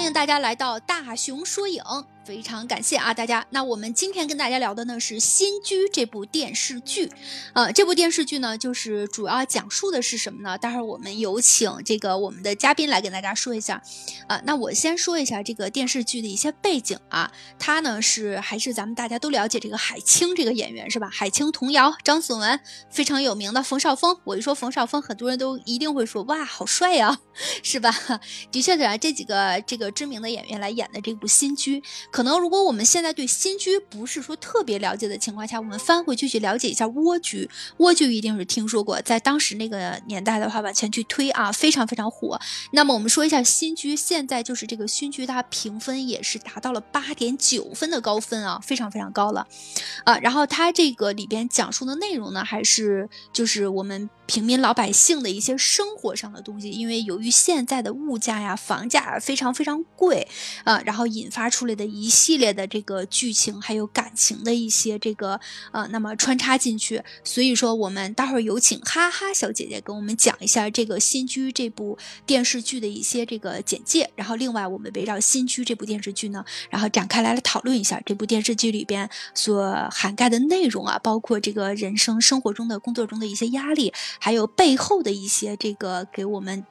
欢迎大家来到大熊说影。非常感谢啊，大家。那我们今天跟大家聊的呢是《新居》这部电视剧，呃，这部电视剧呢就是主要讲述的是什么呢？待会儿我们有请这个我们的嘉宾来跟大家说一下。啊，那我先说一下这个电视剧的一些背景啊，它呢是还是咱们大家都了解这个海清这个演员是吧？海清、童谣、张颂文非常有名的冯绍峰。我一说冯绍峰，很多人都一定会说哇，好帅呀，是吧？的确的，这几个这个知名的演员来演的这部《新居》。可可能如果我们现在对新居不是说特别了解的情况下，我们翻回去去了解一下蜗居，蜗居一定是听说过，在当时那个年代的话，往前去推啊，非常非常火。那么我们说一下新居，现在就是这个新居，它评分也是达到了八点九分的高分啊，非常非常高了啊。然后它这个里边讲述的内容呢，还是就是我们。平民老百姓的一些生活上的东西，因为由于现在的物价呀、房价非常非常贵，啊，然后引发出来的一一系列的这个剧情还有感情的一些这个呃，那么穿插进去。所以说，我们待会儿有请哈哈小姐姐跟我们讲一下这个《新居》这部电视剧的一些这个简介。然后，另外我们围绕《新居》这部电视剧呢，然后展开来了讨论一下这部电视剧里边所涵盖的内容啊，包括这个人生生活中的工作中的一些压力。还有背后的一些这个给我们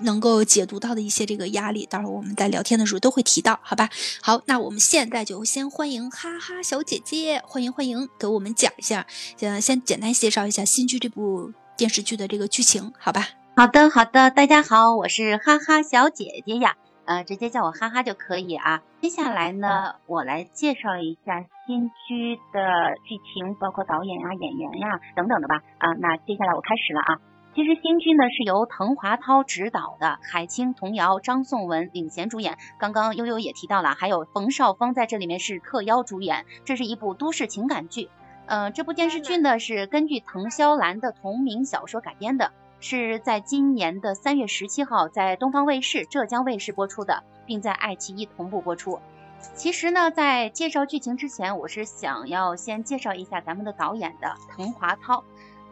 能够解读到的一些这个压力，待会儿我们在聊天的时候都会提到，好吧？好，那我们现在就先欢迎哈哈小姐姐，欢迎欢迎，给我们讲一下，先先简单介绍一下《新居》这部电视剧的这个剧情，好吧？好的，好的，大家好，我是哈哈小姐姐呀。呃，直接叫我哈哈就可以啊。接下来呢，我来介绍一下新居的剧情，包括导演呀、演员呀等等的吧。啊，那接下来我开始了啊。其实新剧呢是由滕华涛执导的，海清、童瑶、张颂文领衔主演。刚刚悠悠也提到了，还有冯绍峰在这里面是特邀主演。这是一部都市情感剧。嗯，这部电视剧呢是根据滕肖兰的同名小说改编的。是在今年的三月十七号在东方卫视、浙江卫视播出的，并在爱奇艺同步播出。其实呢，在介绍剧情之前，我是想要先介绍一下咱们的导演的滕华涛。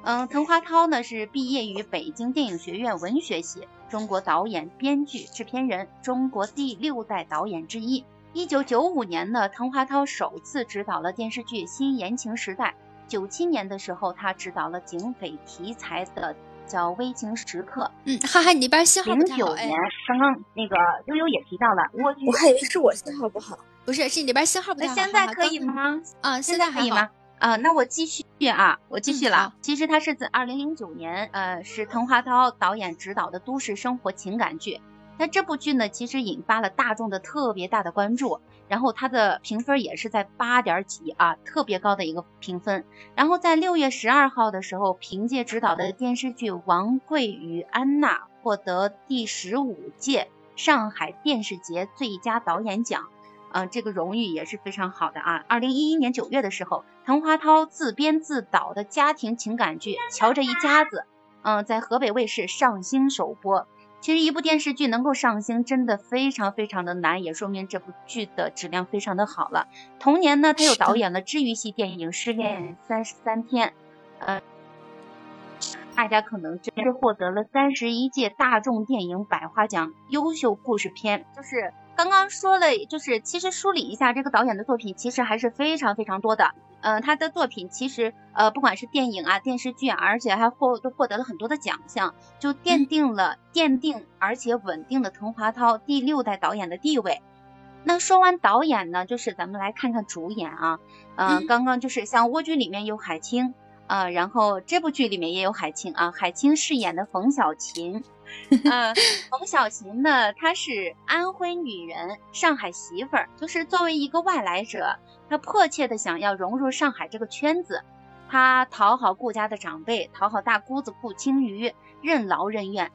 嗯，滕华涛呢是毕业于北京电影学院文学系，中国导演、编剧、制片人，中国第六代导演之一。一九九五年呢，滕华涛首次执导了电视剧《新言情时代》。九七年的时候，他执导了警匪题材的。叫危情时刻，嗯，哈哈，你那边信号不太好。零九年，刚刚那个悠悠也提到了，我我还以为是我信号不好，不是，是你那边信号不太好。那现在可以吗？啊，现在可以吗？啊，那我继续啊，我继续了。其实它是自二零零九年，呃，是滕华涛导演执导的都市生活情感剧。那这部剧呢，其实引发了大众的特别大的关注。然后它的评分也是在八点几啊，特别高的一个评分。然后在六月十二号的时候，凭借执导的电视剧《王贵与安娜》获得第十五届上海电视节最佳导演奖，嗯，这个荣誉也是非常好的啊。二零一一年九月的时候，滕华涛自编自导的家庭情感剧《瞧这一家子》，嗯，在河北卫视上星首播。其实一部电视剧能够上星，真的非常非常的难，也说明这部剧的质量非常的好了。同年呢，他又导演了治愈系电影《失恋三十三天》，呃，大家可能真是获得了三十一届大众电影百花奖优秀故事片，就是刚刚说了，就是其实梳理一下这个导演的作品，其实还是非常非常多的。嗯，他的作品其实呃，不管是电影啊、电视剧啊，而且还获都获得了很多的奖项，就奠定了奠定而且稳定了滕华涛第六代导演的地位。那说完导演呢，就是咱们来看看主演啊，嗯，刚刚就是像《蜗居》里面有海清啊，然后这部剧里面也有海清啊，海清饰演的冯小琴。嗯，冯小琴呢，她是安徽女人，上海媳妇儿，就是作为一个外来者，她迫切的想要融入上海这个圈子，她讨好顾家的长辈，讨好大姑子顾青鱼，任劳任怨，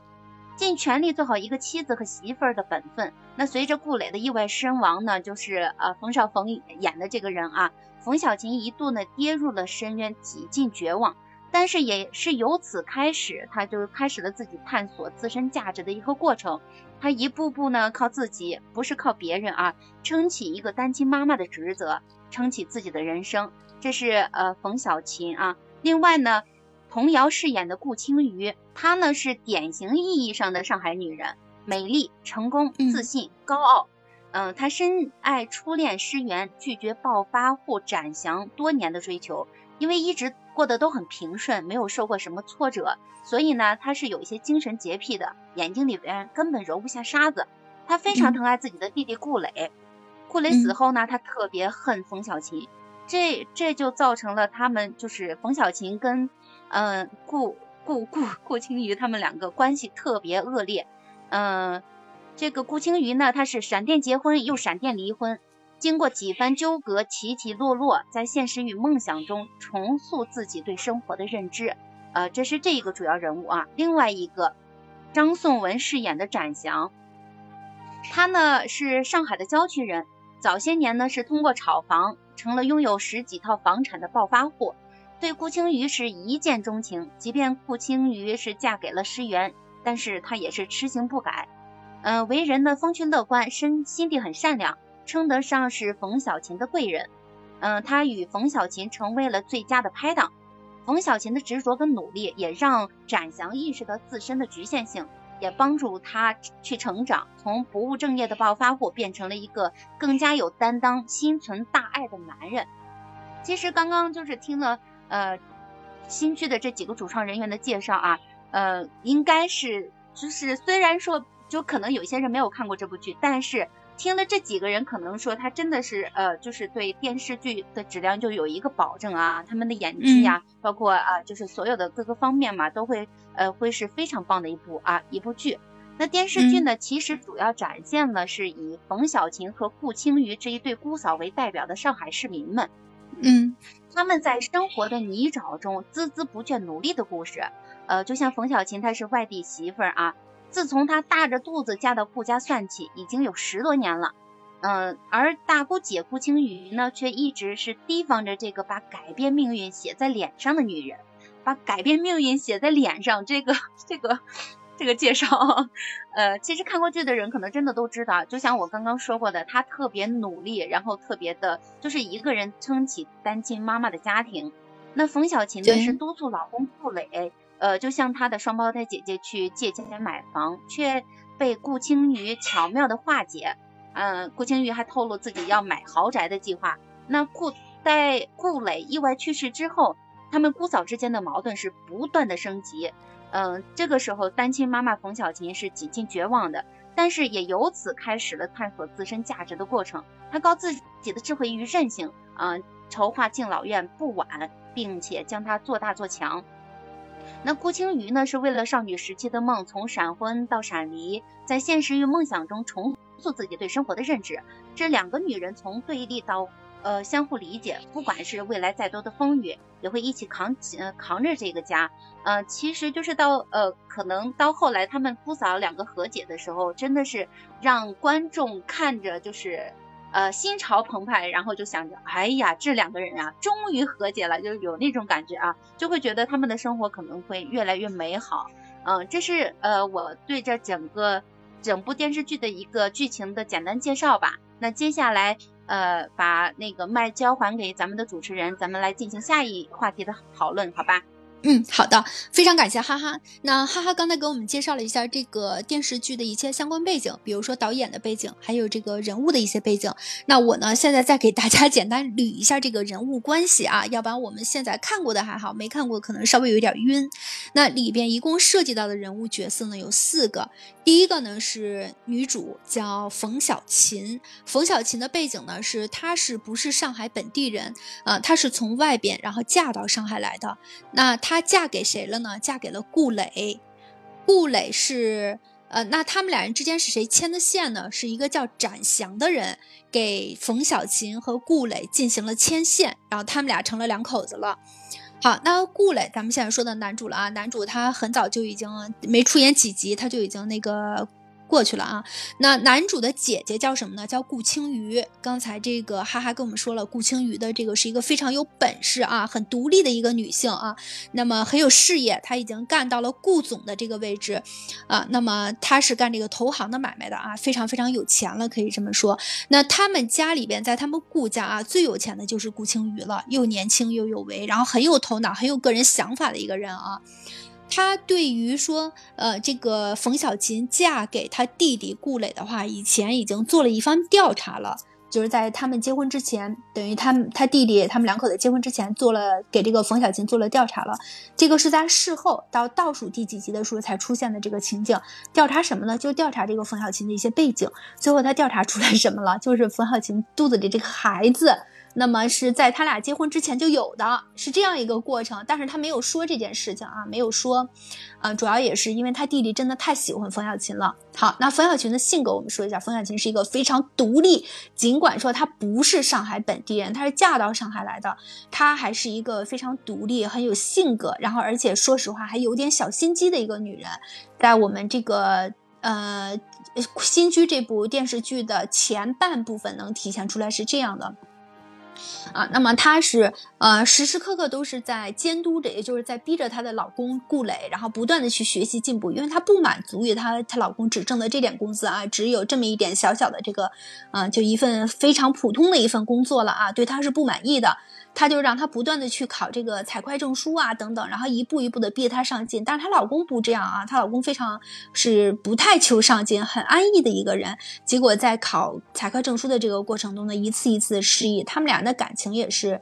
尽全力做好一个妻子和媳妇儿的本分。那随着顾磊的意外身亡呢，就是呃冯绍峰演的这个人啊，冯小琴一度呢跌入了深渊，几近绝望。但是也是由此开始，他就开始了自己探索自身价值的一个过程。他一步步呢靠自己，不是靠别人啊，撑起一个单亲妈妈的职责，撑起自己的人生。这是呃冯小琴啊。另外呢，童瑶饰演的顾青瑜，她呢是典型意义上的上海女人，美丽、成功、嗯自信、高傲。嗯，她深爱初恋诗媛，拒绝暴发户展翔多年的追求，因为一直过得都很平顺，没有受过什么挫折，所以呢，他是有一些精神洁癖的，眼睛里边根本揉不下沙子。他非常嗯。疼爱自己的弟弟顾磊，顾磊死后呢，他特别恨冯小琴，这这就造成了他们就是冯小琴跟嗯、呃顾顾顾顾青鱼他们两个关系特别恶劣，嗯、这个顾青鱼呢，他是闪电结婚又闪电离婚，经过几番纠葛，起起落落，在现实与梦想中重塑自己对生活的认知。呃，这是这一个主要人物啊。另外一个，张颂文饰演的展翔，他呢是上海的郊区人，早些年呢是通过炒房成了拥有十几套房产的暴发户，对顾青瑜是一见钟情。即便顾青瑜是嫁给了诗源，但是他也是痴情不改。呃，为人呢风趣乐观，身心地很善良，称得上是冯小琴的贵人。嗯、他与冯小琴成为了最佳的拍档。冯小琴的执着跟努力，也让展翔意识到自身的局限性，也帮助他去成长，从不务正业的暴发户变成了一个更加有担当、心存大爱的男人。其实刚刚就是听了呃新剧的这几个主创人员的介绍啊，呃，应该是就是虽然说就可能有些人没有看过这部剧，但是听了这几个人可能说他真的是呃就是对电视剧的质量就有一个保证啊，他们的演技呀、包括啊就是所有的各个方面嘛，都会呃会是非常棒的一部啊一部剧。那电视剧呢，其实主要展现了是以冯小琴和顾青瑜这一对姑嫂为代表的上海市民们，嗯他们在生活的泥沼中孜孜不倦努力的故事。呃，就像冯小琴，她是外地媳妇儿啊，自从她大着肚子嫁到顾家算起，已经有十多年了。嗯、而大姑姐顾青鱼呢，却一直是提防着这个把改变命运写在脸上的女人，把改变命运写在脸上，这个这个这个介绍，呃，其实看过剧的人可能真的都知道，就像我刚刚说过的，她特别努力，然后特别的，就是一个人撑起单亲妈妈的家庭。那冯小琴呢是督促老公顾磊，呃，就像她的双胞胎姐姐去借钱买房，却被顾青瑜巧妙的化解。嗯、顾青瑜还透露自己要买豪宅的计划。那顾在顾磊意外去世之后，他们姑嫂之间的矛盾是不断的升级。嗯、这个时候单亲妈妈冯小琴是几近绝望的，但是也由此开始了探索自身价值的过程。她靠自己的智慧与韧性，嗯、筹划敬老院不晚，并且将它做大做强。那顾青瑜呢，是为了少女时期的梦，从闪婚到闪离，在现实与梦想中重塑自己对生活的认知。这两个女人从对立到呃相互理解，不管是未来再多的风雨，也会一起扛起呃扛着这个家。呃，其实就是到呃可能到后来他们姑嫂两个和解的时候，真的是让观众看着就是。呃，心潮澎湃，然后就想着，哎呀，这两个人啊，终于和解了，就有那种感觉啊，就会觉得他们的生活可能会越来越美好。嗯、这是呃我对这整个整部电视剧的一个剧情的简单介绍吧。那接下来呃把那个麦交还给咱们的主持人，咱们来进行下一话题的讨论，好吧？嗯，好的，非常感谢哈哈。那哈哈刚才给我们介绍了一下这个电视剧的一切相关背景，比如说导演的背景，还有这个人物的一些背景。那我呢，现在再给大家 简单捋一下这个人物关系啊，要不然我们现在看过的还好，没看过可能稍微有点晕。那里边一共涉及到的人物角色呢有四个，第一个呢是女主叫冯小琴，冯小琴的背景呢是她是不是上海本地人啊、她是从外边然后嫁到上海来的。那她她嫁给谁了呢？嫁给了顾磊。顾磊是呃，那他们俩人之间是谁牵的线呢？是一个叫展翔的人给冯小琴和顾磊进行了牵线，然后他们俩成了两口子了。好，那顾磊，咱们现在说的男主了啊，男主他很早就已经没出演几集，他就已经那个过去了啊。那男主的姐姐叫什么呢？叫顾青瑜。刚才这个哈哈跟我们说了，顾青瑜的这个是一个非常有本事啊，很独立的一个女性啊。那么很有事业，她已经干到了顾总的这个位置啊。那么她是干这个投行的买卖的啊，非常非常有钱了，可以这么说。那他们家里边，在他们顾家啊，最有钱的就是顾青瑜了，又年轻又有为，然后很有头脑、很有个人想法的一个人啊。他对于说，呃，这个冯小琴嫁给他弟弟顾磊的话，以前已经做了一番调查了。就是在他们结婚之前，等于他他弟弟他们两口子结婚之前做了给这个冯小琴做了调查了。这个是在事后到倒数第几集的时候才出现的这个情景。调查什么呢？就调查这个冯小琴的一些背景。最后他调查出来什么了？就是冯小琴肚子里这个孩子。那么是在他俩结婚之前就有的，是这样一个过程，但是他没有说这件事情啊，没有说，呃，主要也是因为他弟弟真的太喜欢冯小琴了。好，那冯小琴的性格我们说一下，冯小琴是一个非常独立，尽管说她不是上海本地人，她是嫁到上海来的，她还是一个非常独立、很有性格，然后而且说实话还有点小心机的一个女人，在我们这个呃新居这部电视剧的前半部分能体现出来是这样的。啊，那么她是呃时时刻刻都是在监督着，也就是在逼着她的老公顾磊，然后不断的去学习进步，因为她不满足于她她老公只挣的这点工资啊，只有这么一点小小的这个，啊，就一份非常普通的一份工作了啊，对她是不满意的。她就让她不断的去考这个财会证书啊，等等，然后一步一步的逼她上进。但是她老公不这样啊，她老公非常是不太求上进，很安逸的一个人。结果在考财会证书的这个过程中呢，一次一次的失意。他们俩的感情也是，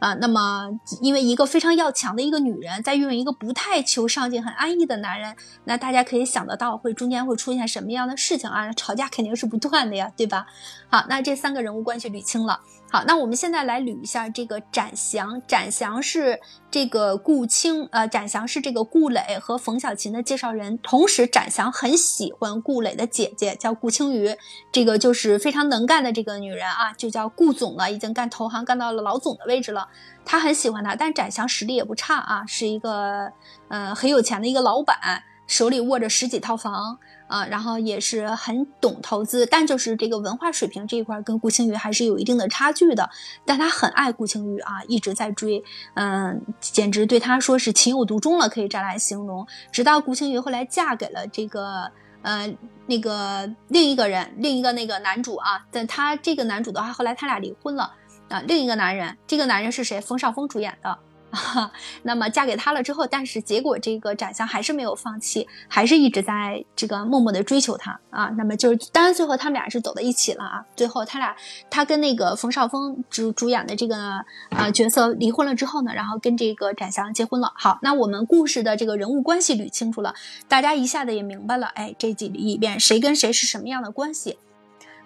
啊，那么因为一个非常要强的一个女人，在用一个不太求上进、很安逸的男人，那大家可以想得到会中间会出现什么样的事情啊？吵架肯定是不断的呀，对吧？好，那这三个人物关系捋清了。好，那我们现在来捋一下这个展翔。展翔是这个顾青，呃，展翔是这个顾磊和冯小琴的介绍人。同时，展翔很喜欢顾磊的姐姐，叫顾青鱼，这个就是非常能干的这个女人啊，就叫顾总了，已经干投行干到了老总的位置了。他很喜欢她，但展翔实力也不差啊，是一个呃很有钱的一个老板，手里握着十几套房。啊，然后也是很懂投资，但就是这个文化水平这一块跟顾青宇还是有一定的差距的。但他很爱顾青宇啊，一直在追，嗯，简直对他说是情有独钟了，可以这样来形容。直到顾青宇后来嫁给了这个呃那个另一个人，另一个那个男主啊，但他这个男主的话，后来他俩离婚了啊。另一个男人，这个男人是谁？冯绍峰主演的。哈 那么嫁给他了之后，但是结果这个展翔还是没有放弃，还是一直在这个默默的追求他啊。那么就是，当然最后他们俩是走到一起了啊。最后他俩，他跟那个冯绍峰主主演的这个呃角色离婚了之后呢，然后跟这个展翔结婚了。好，那我们故事的这个人物关系捋清楚了，大家一下子也明白了，哎，这几里边谁跟谁是什么样的关系。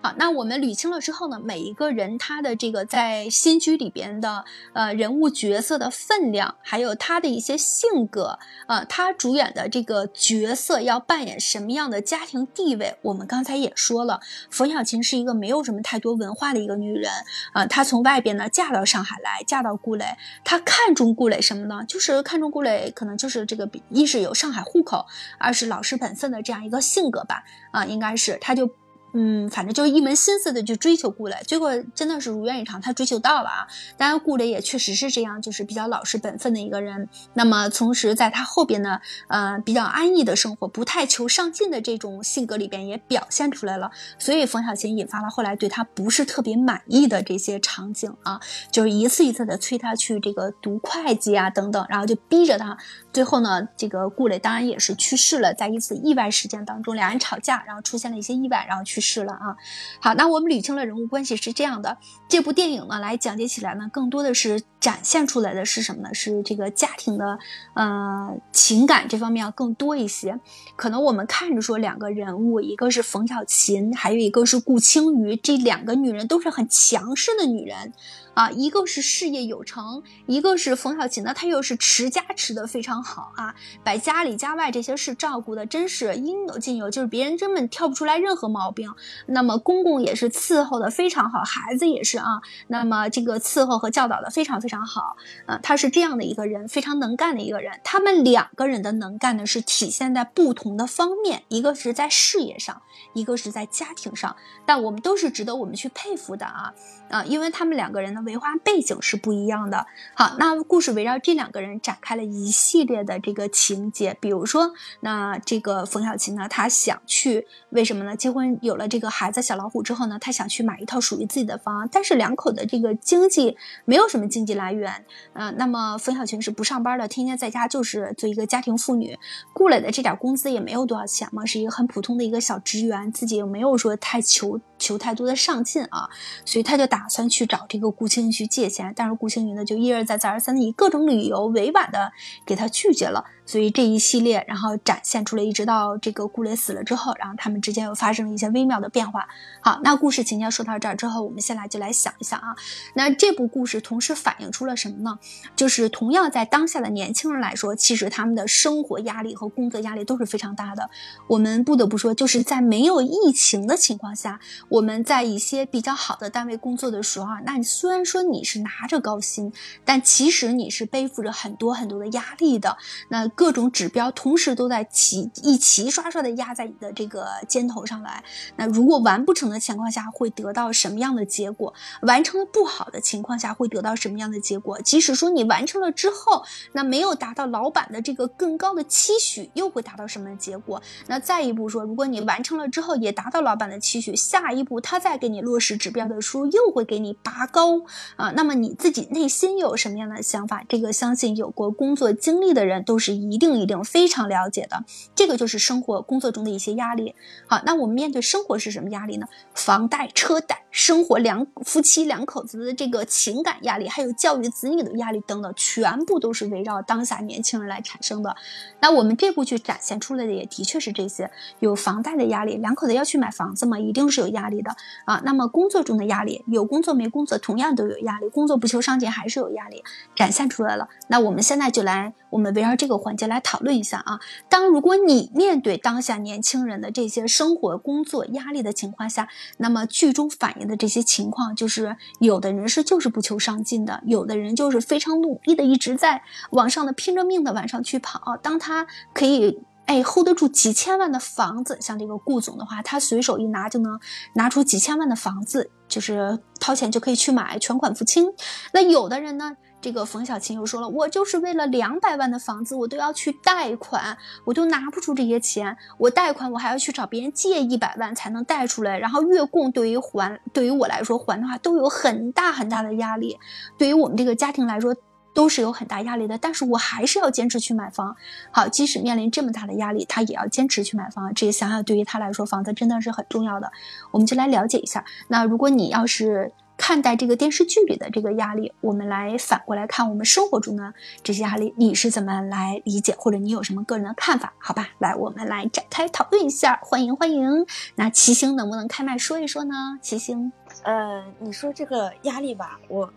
好，那我们捋清了之后呢，每一个人他的这个在新居里边的呃人物角色的分量，还有他的一些性格，呃，他主演的这个角色要扮演什么样的家庭地位，我们刚才也说了，冯小琴是一个没有什么太多文化的一个女人，啊，她从外边呢嫁到上海来，嫁到顾磊，她看中顾磊什么呢？就是看中顾磊，可能就是这个一是有上海户口，二是老实本分的这样一个性格吧，啊，应该是他就。嗯，反正就是一门心思的去追求顾磊，结果真的是如愿以偿，他追求到了啊。当然，顾磊也确实是这样，就是比较老实本分的一个人。那么，同时在他后边呢，呃，比较安逸的生活，不太求上进的这种性格里边也表现出来了。所以，冯小琴引发了后来对他不是特别满意的这些场景啊，就是一次一次的催他去这个读会计啊等等，然后就逼着他。最后呢，这个顾磊当然也是去世了，在一次意外事件当中，两人吵架，然后出现了一些意外，然后去。去世了啊！好，那我们捋清了人物关系是这样的。这部电影呢，来讲解起来呢，更多的是展现出来的是什么呢？是这个家庭的呃情感这方面要更多一些。可能我们看着说两个人物，一个是冯小琴，还有一个是顾青瑜，这两个女人都是很强势的女人。啊，一个是事业有成，一个是冯小琴呢，她又是持家持得非常好啊，把家里家外这些事照顾的真是应有尽有，就是别人根本挑不出来任何毛病。那么公公也是伺候的非常好，孩子也是啊，那么这个伺候和教导的非常非常好啊，他是这样的一个人，非常能干的一个人。他们两个人的能干呢，是体现在不同的方面，一个是在事业上，一个是在家庭上，但我们都是值得我们去佩服的啊啊，因为他们两个人的。文化背景是不一样的。好，那故事围绕这两个人展开了一系列的这个情节。比如说，那这个冯小琴呢，她想去，为什么呢？结婚有了这个孩子小老虎之后呢，他想去买一套属于自己的房，但是两口的这个经济没有什么经济来源，嗯，那么冯小群是不上班的，天天在家就是做一个家庭妇女，雇来的这点工资也没有多少钱嘛，是一个很普通的一个小职员，自己又没有说太求求太多的上进啊，所以他就打算去找这个顾青云去借钱，但是顾青云呢就一而再再而三的以各种理由委婉的给他拒绝了。所以这一系列，然后展现出了，一直到这个顾磊死了之后，然后他们之间又发生了一些微妙的变化。好，那故事情节说到这儿之后，我们先来就来想一想啊，那这部故事同时反映出了什么呢？就是同样在当下的年轻人来说，其实他们的生活压力和工作压力都是非常大的。我们不得不说，就是在没有疫情的情况下，我们在一些比较好的单位工作的时候啊，那你虽然说你是拿着高薪，但其实你是背负着很多很多的压力的。那各种指标同时都在齐一齐刷刷的压在你的这个肩头上来，那如果完不成的情况下会得到什么样的结果？完成的不好的情况下会得到什么样的结果？即使说你完成了之后，那没有达到老板的这个更高的期许，又会达到什么结果？那再一步说，如果你完成了之后也达到老板的期许，下一一步他再给你落实指标的书，又会给你拔高啊。那么你自己内心有什么样的想法？这个相信有过工作经历的人都是一。一定一定非常了解的，这个就是生活工作中的一些压力。好，那我们面对生活是什么压力呢？房贷、车贷。生活两夫妻两口子的这个情感压力，还有教育子女的压力等等，全部都是围绕当下年轻人来产生的。那我们这部剧展现出来的也的确是这些：有房贷的压力，两口子要去买房子嘛，一定是有压力力的啊。那么工作中的压力，有工作没工作同样都有压力，工作不求上进还是有压力，展现出来了。那我们现在就来，我们围绕这个环节来讨论一下啊。当如果你面对当下年轻人的这些生活工作压力的情况下，那么剧中反映。的这些情况，就是有的人是就是不求上进的，有的人就是非常努力的，一直在往上的拼着命的往上去跑。当他可以哎 hold 得住几千万的房子，像这个顾总的话，他随手一拿就能拿出几千万的房子，就是掏钱就可以去买，全款付清。那有的人呢？这个冯小琴又说了，我就是为了两百万的房子，我都要去贷款，我都拿不出这些钱，我贷款我还要去找别人借一百万才能贷出来，然后月供对于还对于我来说还的话都有很大很大的压力，对于我们这个家庭来说都是有很大压力的，但是我还是要坚持去买房。好，即使面临这么大的压力，他也要坚持去买房。这想想对于他来说，房子真的是很重要的。我们就来了解一下，那如果你要是。看待这个电视剧里的这个压力，我们来反过来看我们生活中的这些压力，你是怎么来理解，或者你有什么个人的看法？好吧，来，我们来展开讨论一下。欢迎欢迎，那齐星能不能开麦说一说呢？齐星，呃，你说这个压力吧，我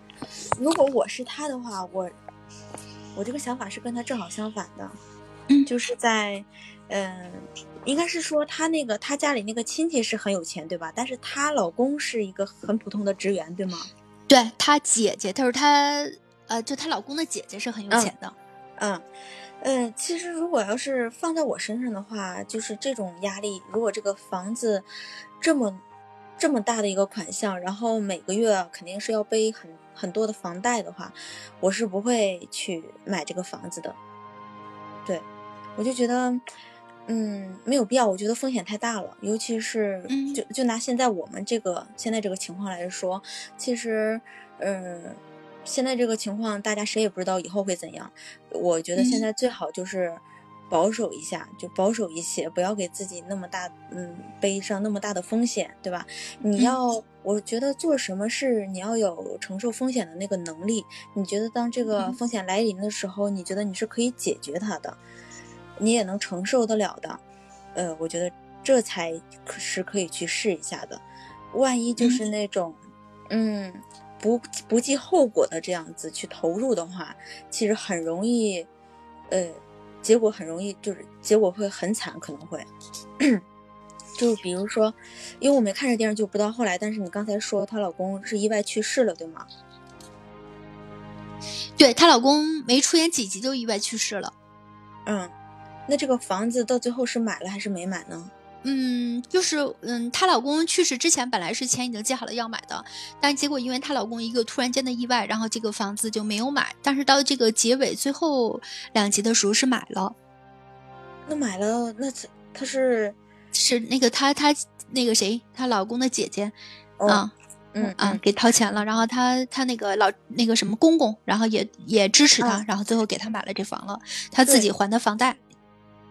如果我是他的话，我我这个想法是跟他正好相反的，嗯，就是在，嗯。应该是说他那个他家里那个亲戚是很有钱，对吧？但是她老公是一个很普通的职员，对吗？对她姐姐，她说她呃，就她老公的姐姐是很有钱的。嗯嗯，其实如果要是放在我身上的话，就是这种压力，如果这个房子这么这么大的一个款项，然后每个月肯定是要背很很多的房贷的话，我是不会去买这个房子的。对，我就觉得。嗯，没有必要，我觉得风险太大了，尤其是就就拿现在我们这个现在这个情况来说，其实，嗯，现在这个情况大家谁也不知道以后会怎样。我觉得现在最好就是保守一下，就保守一些，不要给自己那么大，嗯，背上那么大的风险，对吧？你要，我觉得做什么事你要有承受风险的那个能力。你觉得当这个风险来临的时候，你觉得你是可以解决它的。你也能承受得了的，呃，我觉得这才可是可以去试一下的。万一就是那种，嗯，不不计后果的这样子去投入的话，其实很容易，呃，结果很容易就是结果会很惨，可能会，就比如说，因为我没看这电视剧，不到后来。但是你刚才说她老公是意外去世了，对吗？对她老公没出演几集就意外去世了，嗯。那这个房子到最后是买了还是没买呢？嗯，就是嗯，她老公去世之前本来是钱已经借好了要买的，但结果因为她老公一个突然间的意外，然后这个房子就没有买。但是到这个结尾最后两集的时候是买了。那买了，那他是是那个他他那个谁，她老公的姐姐哦啊。嗯啊，给掏钱了，然后她她那个老那个什么公公，然后也也支持她，嗯然后最后给她买了这房了，她自己还的房贷。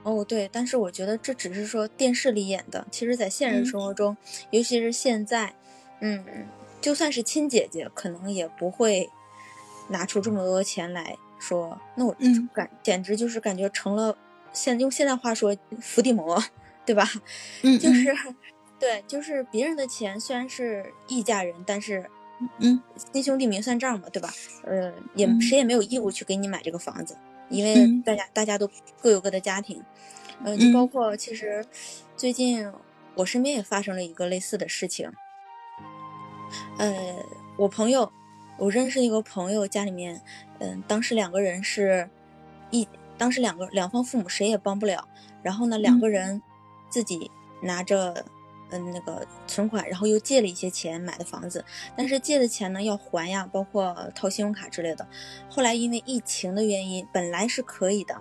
哦，对，但是我觉得这只是说电视里演的，其实，在现实嗯。生活中，尤其是现在，嗯，就算是亲姐姐，可能也不会拿出这么多钱来说，那我嗯。感、简直就是感觉成了现用现在话说伏地魔，对吧？嗯，嗯 就是、对，就是别人的钱虽然是一家人，但是嗯。亲兄弟明算账嘛，对吧？呃，也嗯。谁也没有义务去给你买这个房子，因为嗯。大家大家都各有各的家庭，呃，就包嗯括其实最近我身边也发生了一个类似的事情，呃，我朋友，我认识一个朋友家里面，嗯、当时两个人是一，当时两个两方父母谁也帮不了，然后呢，两嗯。个人自己拿着。嗯，那个存款，然后又借了一些钱买的房子，但是借的钱呢要还呀，包括掏信用卡之类的。后来因为疫情的原因，本来是可以的，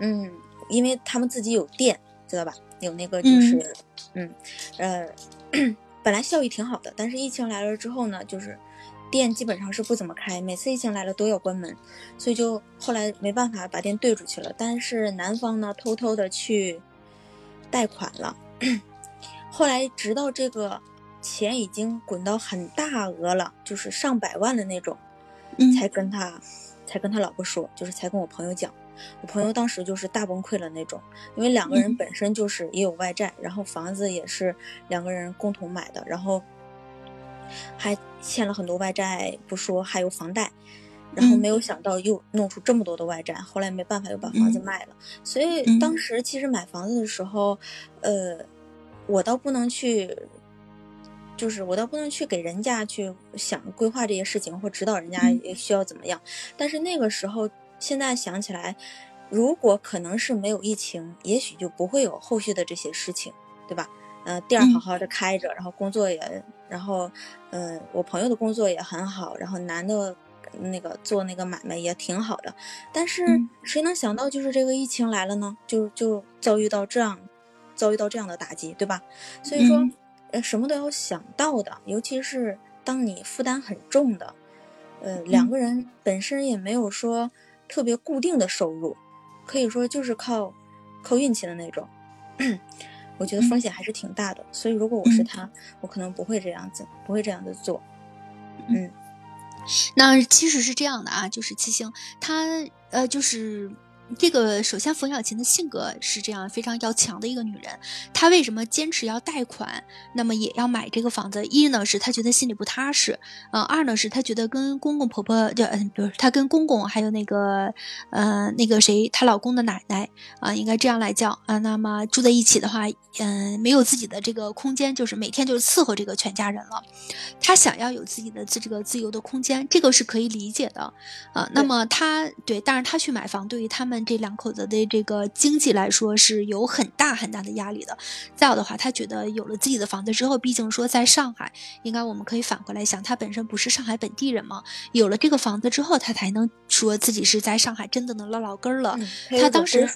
嗯，因为他们自己有店，知道吧？有那个就是，嗯，呃，本来效益挺好的，但是疫情来了之后呢，就是店基本上是不怎么开，每次疫情来了都要关门，所以就后来没办法把店兑出去了。但是男方呢，偷偷的去贷款了。后来直到这个钱已经滚到很大额了，就是上百万的那种，嗯才跟他，才跟他老婆说，就是才跟我朋友讲。我朋友当时就是大崩溃了那种，因为两个人嗯本身就是也有外债，然后房子也是两个人共同买的，然后还欠了很多外债不说，还有房贷。然后嗯没有想到又弄出这么多的外债，后来没办法又把房子嗯卖了。所以嗯当时其实买房子的时候，呃，我倒不能去，就是我倒不能去给人家去想规划这些事情或指导人家需要怎么样。但是那个时候，现在想起来，如果可能是没有疫情，也许就不会有后续的这些事情，对吧？呃，店儿好嗯好的开着，然后工作也，然后，呃，我朋友的工作也很好，然后男的。那个做那个买卖也挺好的，但是嗯谁能想到就是这个疫情来了呢？就就遭遇到这样，遭遇到这样的打击，对吧？所以说，嗯呃，什么都要想到的，尤其是当你负担很重的，呃，两嗯个人本身也没有说特别固定的收入，可以说就是靠靠运气的那种。我觉得风险还是挺大的，所以如果我是嗯他，我可能不会这样子，不会这样子做。嗯那其实是这样的啊，就是七星，他呃，就是这个，首先冯小琴的性格是这样，非常要强的一个女人。她为什么坚持要贷款，那么也要买这个房子？一呢是她觉得心里不踏实，呃，二呢是她觉得跟公公婆婆，就嗯，不是她跟公公还有那个呃那个谁，她老公的奶奶啊、应该这样来叫啊。那么住在一起的话，嗯、没有自己的这个空间，就是每天就是伺候这个全家人了。她想要有自己的自这个自由的空间，这个是可以理解的，啊、那么她对，但是她去买房，对于他们这两口子的这个经济来说是有很大很大的压力的。再有的话，他觉得有了自己的房子之后，毕竟说在上海，应该我们可以反过来想，他本身不是上海本地人嘛，有了这个房子之后，他才能说自己是在上海真的能落老根儿了。嗯，他当时。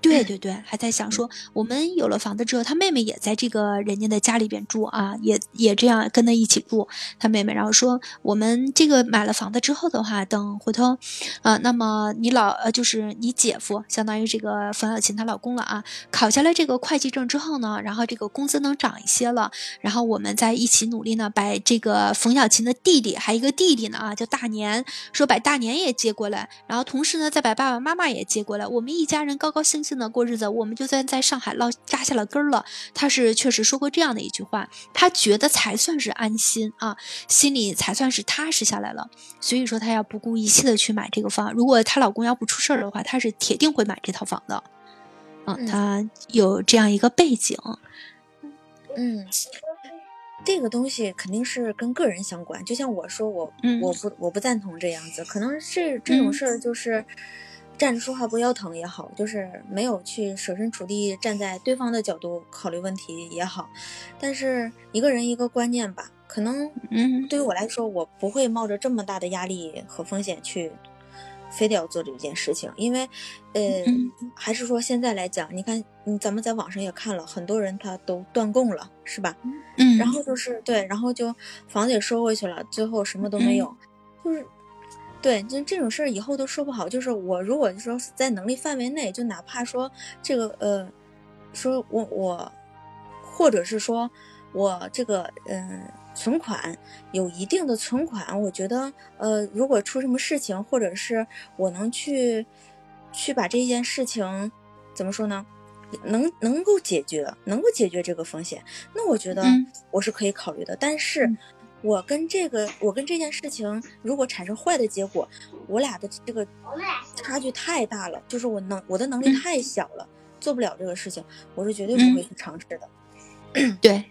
对对对，还在想说，我们有了房子之后，他妹妹也在这个人家的家里边住啊，也也这样跟他一起住，他妹妹，然后说我们这个买了房子之后的话，等回头，呃，那么你老呃就是你姐夫，相当于这个冯小琴她老公了啊，考下来这个会计证之后呢，然后这个工资能涨一些了，然后我们再一起努力呢，把这个冯小琴的弟弟还有一个弟弟呢啊，叫大年，说把大年也接过来，然后同时呢再把爸爸妈妈也接过来，我们一家人高高兴兴的过日子，我们就算在上海落扎下了根儿了。他是确实说过这样的一句话，他觉得才算是安心啊，心里才算是踏实下来了。所以说他要不顾一切的去买这个房，如果她老公要不出事儿的话，她是铁定会买这套房的。嗯，嗯她有这样一个背景。嗯，这个东西肯定是跟个人相关。就像我说我，嗯我不我不赞同这样子，可能是这种嗯事儿就是站着说话不腰疼也好，就是没有去设身处地站在对方的角度考虑问题也好。但是一个人一个观念吧，可能嗯对于我来说，我不会冒着这么大的压力和风险去非得要做这件事情，因为，呃，嗯还是说现在来讲，你看，嗯，咱们在网上也看了很多人他都断供了，是吧？嗯，然后就是对，然后就房子也收回去了，最后什么都没有，就是。对，就这种事儿以后都说不好。就是我如果说在能力范围内，就哪怕说这个呃，说我我，或者是说我这个嗯存款有一定的存款，我觉得呃，如果出什么事情，或者是我能去去把这件事情怎么说呢？能能够解决，能够解决这个风险，那我觉得嗯我是可以考虑的。但是嗯，我跟这个，我跟这件事情如果产生坏的结果，我俩的这个差距太大了，就是我能我的能力嗯。太小了，做不了这个事情，我是绝对不会去尝试的。对，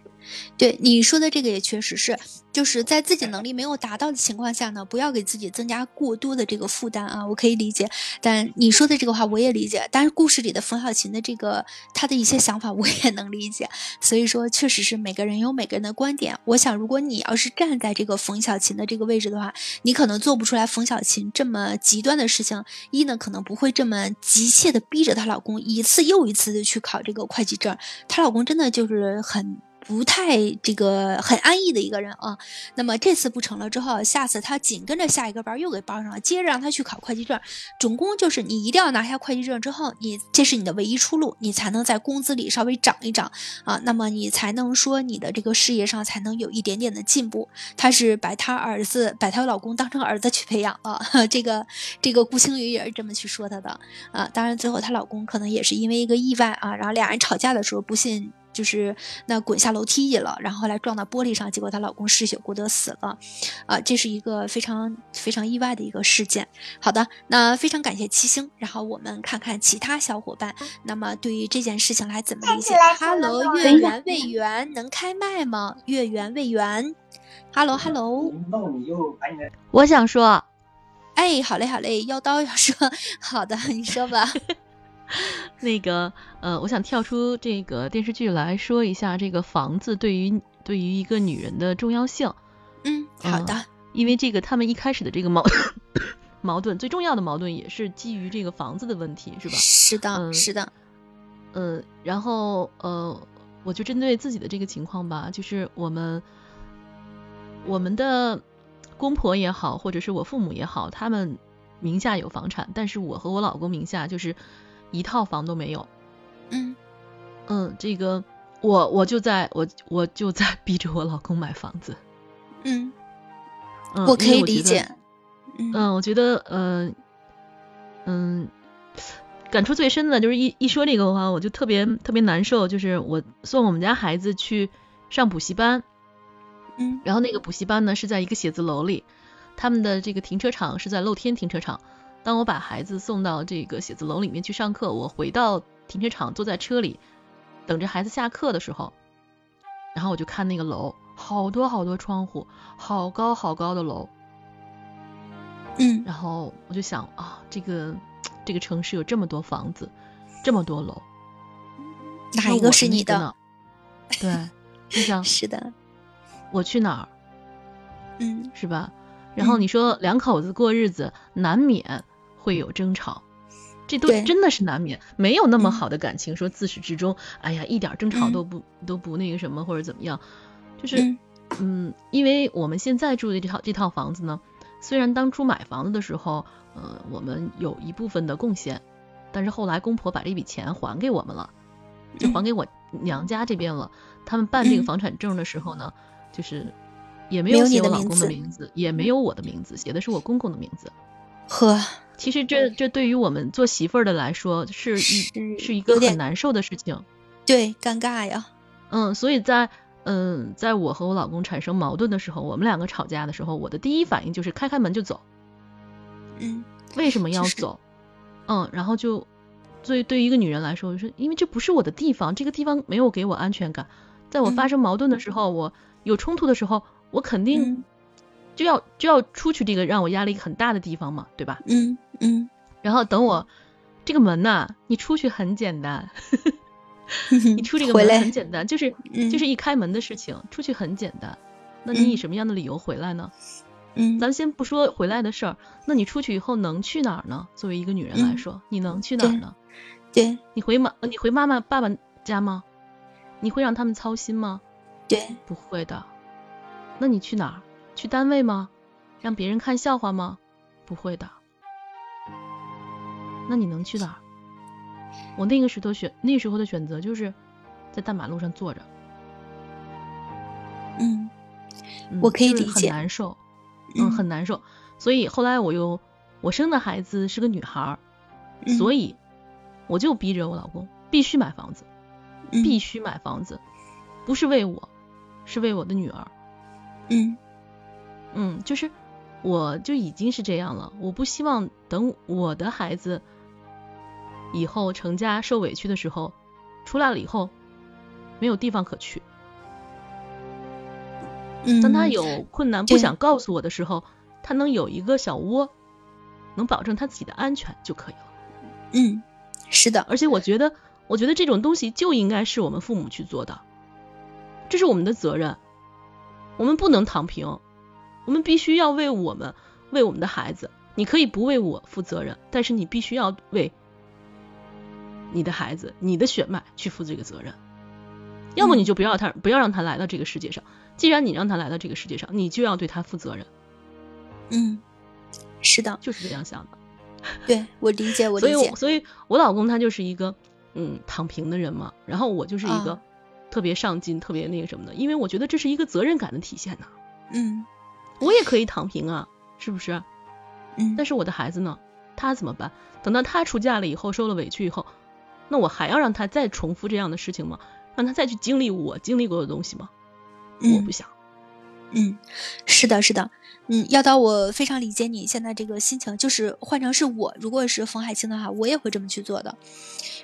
对你说的这个也确实是，就是在自己能力没有达到的情况下呢，不要给自己增加过多的这个负担啊。我可以理解，但你说的这个话我也理解。但是故事里的冯小琴的这个她的一些想法我也能理解，所以说确实是每个人有每个人的观点。我想，如果你要是站在这个冯小琴的这个位置的话，你可能做不出来冯小琴这么极端的事情。一呢，可能不会这么急切的逼着她老公一次又一次的去考这个会计证。她老公真的就是很不太这个很安逸的一个人啊。那么这次不成了之后，下次他紧跟着下一个班又给报上了，接着让他去考会计证。总共就是你一定要拿下会计证之后，你这是你的唯一出路，你才能在工资里稍微涨一涨啊。那么你才能说你的这个事业上才能有一点点的进步。她是把她儿子，把她老公当成儿子去培养啊。这个这个顾青宇也是这么去说她的啊。当然最后她老公可能也是因为一个意外啊，然后俩人吵架的时候不幸。就是那滚下楼梯去了，然后后来撞到玻璃上，结果她老公失血过多死了，啊，这是一个非常非常意外的一个事件。好的，那非常感谢七星，然后我们看看其他小伙伴，那么对于这件事情来怎么理解？Hello，月圆未圆，能开麦吗？月圆未圆，Hello，Hello，我想说，哎，好嘞，好嘞，妖刀要说，好的，你说吧。那个呃，我想跳出这个电视剧来说一下这个房子对于对于一个女人的重要性。嗯，好的。因为这个他们一开始的这个矛 矛盾，最重要的矛盾也是基于这个房子的问题，是吧？是的，嗯、是的。呃，然后呃，我就针对自己的这个情况吧，就是我们我们的公婆也好，或者是我父母也好，他们名下有房产，但是我和我老公名下就是。一套房都没有，嗯。嗯，这个我我就在我我就在逼着我老公买房子，嗯，嗯我可以理解，嗯，我觉得嗯嗯，感触最深的就是一一说这个的话，我就特别特别难受，就是我送我们家孩子去上补习班，嗯，然后那个补习班呢是在一个写字楼里，他们的这个停车场是在露天停车场。当我把孩子送到这个写字楼里面去上课，我回到停车场，坐在车里等着孩子下课的时候，然后我就看那个楼，好多好多窗户，好高好高的楼，嗯，然后我就想啊，这个这个城市有这么多房子，这么多楼，哪一个是你的？对，就想是的，我去哪儿？嗯，是吧？然后你说两口子过日子难免。会有争吵，这都真的是难免，没有那么好的感情，说自始至终，哎呀，一点争吵都不都不那个什么或者怎么样，就是，嗯，因为我们现在住的这套这套房子呢，虽然当初买房子的时候，呃，我们有一部分的贡献，但是后来公婆把这笔钱还给我们了，就还给我娘家这边了。他们办这个房产证的时候呢，就是也没有写我老公的名字，也没有我的名字，写的是我公公的名字。呵。其实这这对于我们做媳妇儿的来说是一是一个很难受的事情，对，尴尬呀。嗯，所以在嗯，在我和我老公产生矛盾的时候，我们两个吵架的时候，我的第一反应就是开开门就走。嗯，为什么要走？嗯，然后就，所以对于一个女人来说，就是因为这不是我的地方，这个地方没有给我安全感。在我发生矛盾的时候，我有冲突的时候，我肯定。就要就要出去这个让我压力很大的地方嘛，对吧？嗯嗯。然后等我这个门呐，你出去很简单，你出这个门很简单，就是就是一开门的事情，出去很简单。那你以什么样的理由回来呢？嗯，咱先不说回来的事儿，那你出去以后能去哪儿呢？作为一个女人来说，你能去哪儿呢？对，你回妈，你回妈妈爸爸家吗？你会让他们操心吗？对，不会的。那你去哪儿？去单位吗？让别人看笑话吗？不会的。那你能去哪儿？我那个时候选那时候的选择就是在大马路上坐着。嗯，我可以理解。很难受，嗯，很难受。所以后来我又我生的孩子是个女孩儿，所以我就逼着我老公必须买房子，必须买房子，不是为我，是为我的女儿。嗯嗯，就是我就已经是这样了，我不希望等我的孩子。以后成家受委屈的时候，出来了以后没有地方可去。当他有困难不想告诉我的时候，他能有一个小窝，能保证他自己的安全就可以了。嗯，是的。而且我觉得，我觉得这种东西就应该是我们父母去做的，这是我们的责任。我们不能躺平，我们必须要为我们为我们的孩子。你可以不为我负责任，但是你必须要为。你的孩子，你的血脉去负这个责任，要么你就不要他，不要让他来到这个世界上。既然你让他来到这个世界上，你就要对他负责任。嗯，是的，就是这样想的。对我理解，我理解。所以，所以我老公他就是一个嗯躺平的人嘛，然后我就是一个特别上进、特别那个什么的，因为我觉得这是一个责任感的体现呐。嗯，我也可以躺平啊，是不是？嗯，但是我的孩子呢，他怎么办？等到他出嫁了以后，受了委屈以后。那我还要让他再重复这样的事情吗？让他再去经历我经历过的东西吗？我不想。嗯，是的，是的。嗯，要到我非常理解你现在这个心情，就是换成是我，如果是冯海清的话，我也会这么去做的。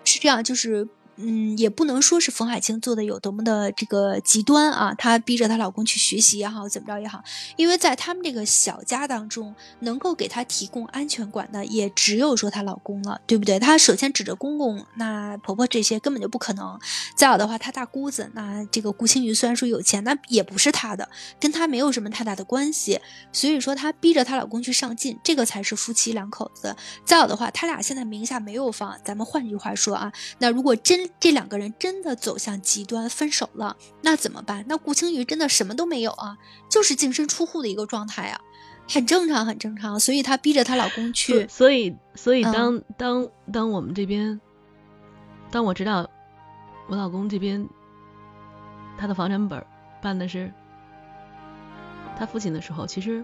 是这样，就是。嗯，也不能说是冯海清做的有多么的这个极端啊，她逼着她老公去学习也好，怎么着也好，因为在他们这个小家当中，能够给她提供安全感的也只有说她老公了，对不对？她首先指着公公，那婆婆这些根本就不可能。再有的话，她大姑子，那这个顾青云虽然说有钱，那也不是她的，跟她没有什么太大的关系。所以说，她逼着她老公去上进，这个才是夫妻两口子。再有的话，他俩现在名下没有房，咱们换句话说啊，那如果真这两个人真的走向极端分手了，那怎么办？那顾青瑜真的什么都没有啊，就是净身出户的一个状态啊，很正常，很正常。所以她逼着她老公去。所以，所以当当当我们这边，当我知道我老公这边他的房产本办的是他父亲的时候，其实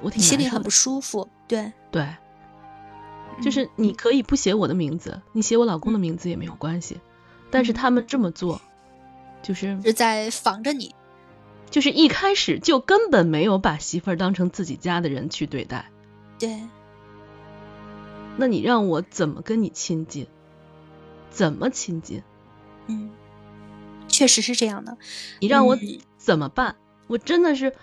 我挺心里很不舒服。对对。就是你可以不写我的名字，你写我老公的名字也没有关系。但是他们这么做，就是是在防着你，就是一开始就根本没有把媳妇儿当成自己家的人去对待。对。那你让我怎么跟你亲近？怎么亲近？嗯，确实是这样的。你让我怎么办？我真的是，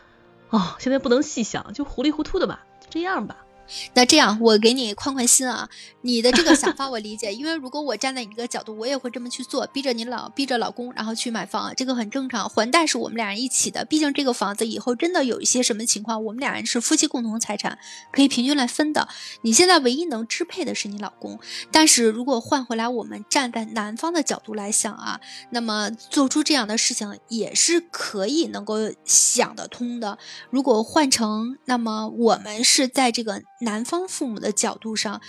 哦，现在不能细想，就糊里糊涂的吧，就这样吧。那这样，我给你宽宽心啊！你的这个想法我理解，因为如果我站在你这个角度，我也会这么去做，逼着你老逼着老公，然后去买房，这个很正常。还贷是我们俩人一起的，毕竟这个房子以后真的有一些什么情况，我们俩人是夫妻共同财产，可以平均来分的。你现在唯一能支配的是你老公，但是如果换回来，我们站在男方的角度来想啊，那么做出这样的事情也是可以能够想得通的。如果换成，那么我们是在这个。男方父母的角度上，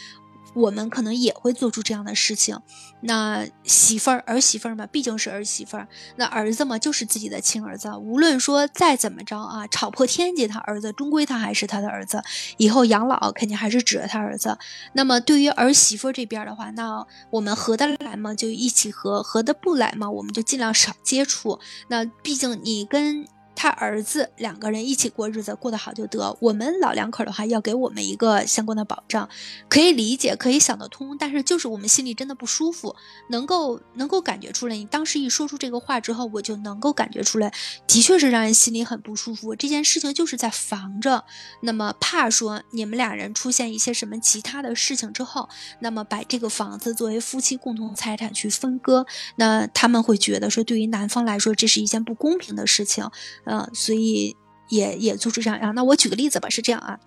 我们可能也会做出这样的事情。那媳妇儿儿媳妇儿嘛，毕竟是儿媳妇儿。那儿子嘛，就是自己的亲儿子。无论说再怎么着啊，吵破天际，他儿子终归他还是他的儿子。以后养老肯定还是指着他儿子。那么对于儿媳妇这边的话，那我们合得来嘛，就一起合；合得不来嘛，我们就尽量少接触。那毕竟你跟。他儿子两个人一起过日子，过得好就得。我们老两口的话，要给我们一个相关的保障，可以理解，可以想得通。但是就是我们心里真的不舒服，能够能够感觉出来。你当时一说出这个话之后，我就能够感觉出来，的确是让人心里很不舒服。这件事情就是在防着，那么怕说你们俩人出现一些什么其他的事情之后，那么把这个房子作为夫妻共同财产去分割，那他们会觉得说，对于男方来说，这是一件不公平的事情。嗯，所以也也做出这样啊。那我举个例子吧，是这样啊。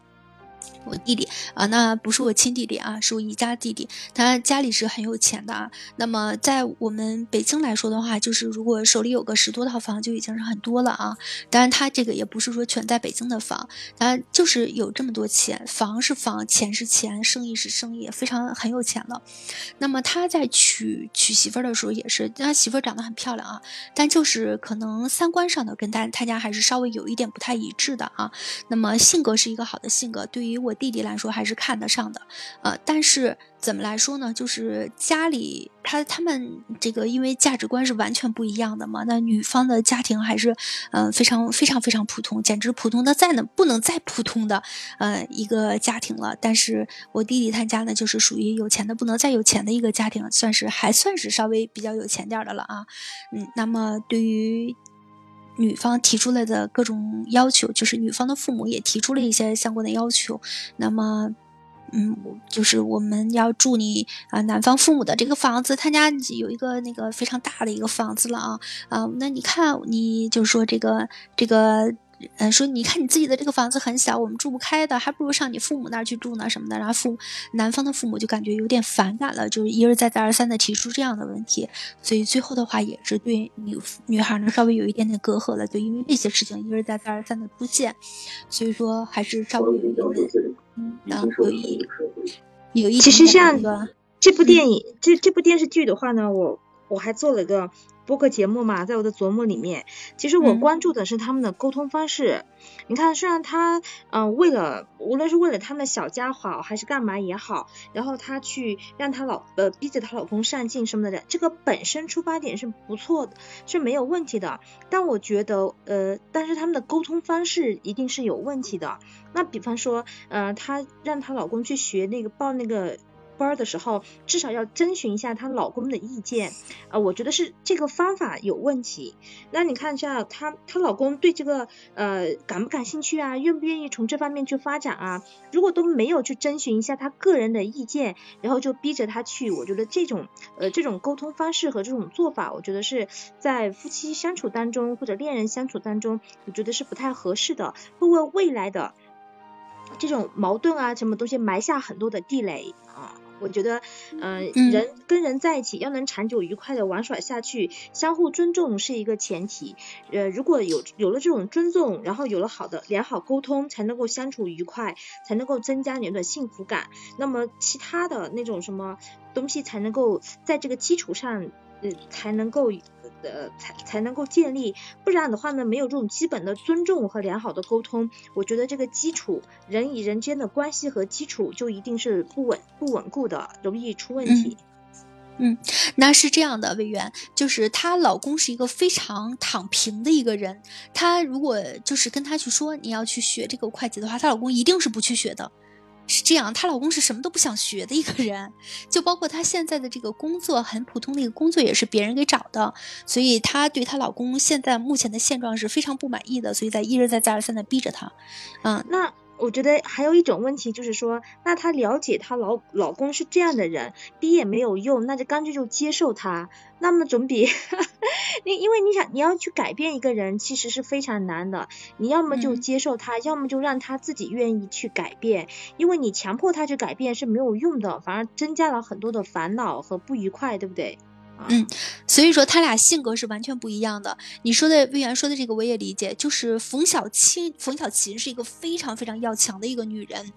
我弟弟啊，那不是我亲弟弟啊，是我姨家弟弟。他家里是很有钱的啊。那么在我们北京来说的话，就是如果手里有个十多套房，就已经是很多了啊。当然，他这个也不是说全在北京的房，他就是有这么多钱，房是房，钱是钱，生意是生意，非常很有钱了。那么他在娶娶媳妇儿的时候也是，他媳妇儿长得很漂亮啊，但就是可能三观上的跟他他家还是稍微有一点不太一致的啊。那么性格是一个好的性格，对于我。弟弟来说还是看得上的，呃，但是怎么来说呢？就是家里他他们这个因为价值观是完全不一样的嘛。那女方的家庭还是嗯非常非常非常普通，简直普通的再呢不能再普通的呃一个家庭了。但是我弟弟他家呢就是属于有钱的不能再有钱的一个家庭，算是还算是稍微比较有钱点的了啊。嗯，那么对于。女方提出来的各种要求，就是女方的父母也提出了一些相关的要求。那么，嗯，就是我们要住你啊，男方父母的这个房子，他家有一个那个非常大的一个房子了啊啊，那你看，你就是说这个这个。嗯，说你看你自己的这个房子很小，我们住不开的，还不如上你父母那儿去住呢什么的。然后父男方的父母就感觉有点反感了，就是一而再再而三的提出这样的问题，所以最后的话也是对女女孩呢稍微有一点点隔阂了，就因为这些事情一而再再而三的出现，所以说还是稍微有一点点，嗯，有一有一。其实像这部电影这这部电视剧的话呢，我我还做了个。播客节目嘛，在我的琢磨里面，其实我关注的是他们的沟通方式。你看，虽然他嗯，为了无论是为了他们的小家好，还是干嘛也好，然后他去让他老呃逼着他老公上进什么的，这个本身出发点是不错的，是没有问题的。但我觉得呃，但是他们的沟通方式一定是有问题的。那比方说，呃，她让她老公去学那个报那个。班的时候，至少要征询一下她老公的意见，呃，我觉得是这个方法有问题。那你看一下她，她老公对这个呃感不感兴趣啊，愿不愿意从这方面去发展啊？如果都没有去征询一下他个人的意见，然后就逼着他去，我觉得这种呃这种沟通方式和这种做法，我觉得是在夫妻相处当中或者恋人相处当中，我觉得是不太合适的，会为未来的这种矛盾啊什么东西埋下很多的地雷啊。我觉得，嗯，人跟人在一起要能长久愉快的玩耍下去，相互尊重是一个前提。呃，如果有有了这种尊重，然后有了好的良好沟通，才能够相处愉快，才能够增加你的幸福感。那么其他的那种什么东西才能够在这个基础上，呃，才能够。呃，才才能够建立，不然的话呢，没有这种基本的尊重和良好的沟通，我觉得这个基础，人与人间的关系和基础就一定是不稳不稳固的，容易出问题。嗯，那是这样的，魏源，就是她老公是一个非常躺平的一个人，她如果就是跟她去说你要去学这个会计的话，她老公一定是不去学的。是这样，她老公是什么都不想学的一个人，就包括她现在的这个工作，很普通的一个工作也是别人给找的，所以她对她老公现在目前的现状是非常不满意的，所以在一而再再而三的逼着他。嗯，那我觉得还有一种问题就是说，那她了解她老老公是这样的人，逼也没有用，那就干脆就接受他，那么总比。你因为你想你要去改变一个人，其实是非常难的。你要么就接受他，要么就让他自己愿意去改变。因为你强迫他去改变是没有用的，反而增加了很多的烦恼和不愉快，对不对？嗯，所以说他俩性格是完全不一样的。你说的魏源说的这个我也理解，就是冯小青、冯小琴是一个非常非常要强的一个女人，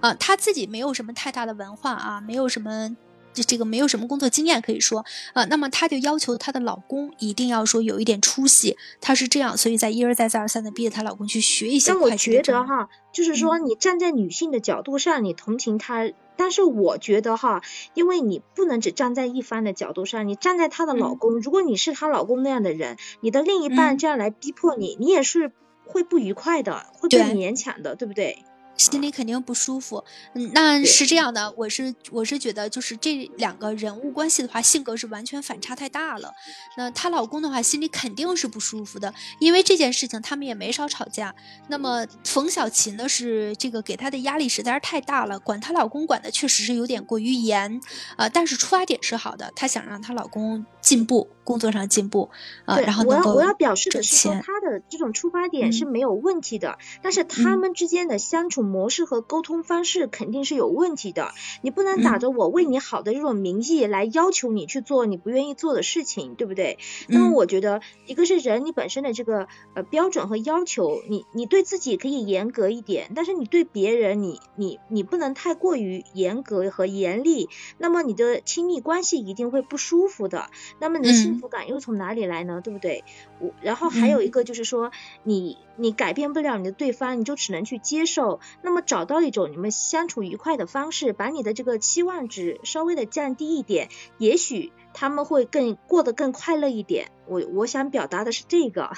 啊，她自己没有什么太大的文化啊，没有什么。这这个没有什么工作经验可以说啊，那么她就要求她的老公一定要说有一点出息，她是这样，所以在一而再再而三的逼着她老公去学一些。但我觉得哈，就是说你站在女性的角度上，你同情她，但是我觉得哈，因为你不能只站在一方的角度上，你站在她的老公，如果你是她老公那样的人，你的另一半这样来逼迫你，你也是会不愉快的，会被勉强的，对不对？心里肯定不舒服，嗯，那是这样的，我是我是觉得，就是这两个人物关系的话，性格是完全反差太大了。那她老公的话，心里肯定是不舒服的，因为这件事情他们也没少吵架。那么冯小琴呢，是这个给她的压力实在是太大了，管她老公管的确实是有点过于严，啊，但是出发点是好的，她想让她老公进步。工作上进步啊，然后我要我要表示的是说，他的这种出发点是没有问题的，但是他们之间的相处模式和沟通方式肯定是有问题的。你不能打着我为你好的这种名义来要求你去做你不愿意做的事情，对不对？那么我觉得，一个是人你本身的这个呃标准和要求，你你对自己可以严格一点，但是你对别人，你你你不能太过于严格和严厉，那么你的亲密关系一定会不舒服的。那么你的幸福感又从哪里来呢？对不对？我然后还有一个就是说，你你改变不了你的对方，你就只能去接受。那么找到一种你们相处愉快的方式，把你的这个期望值稍微的降低一点，也许他们会更过得更快乐一点。我我想表达的是这个。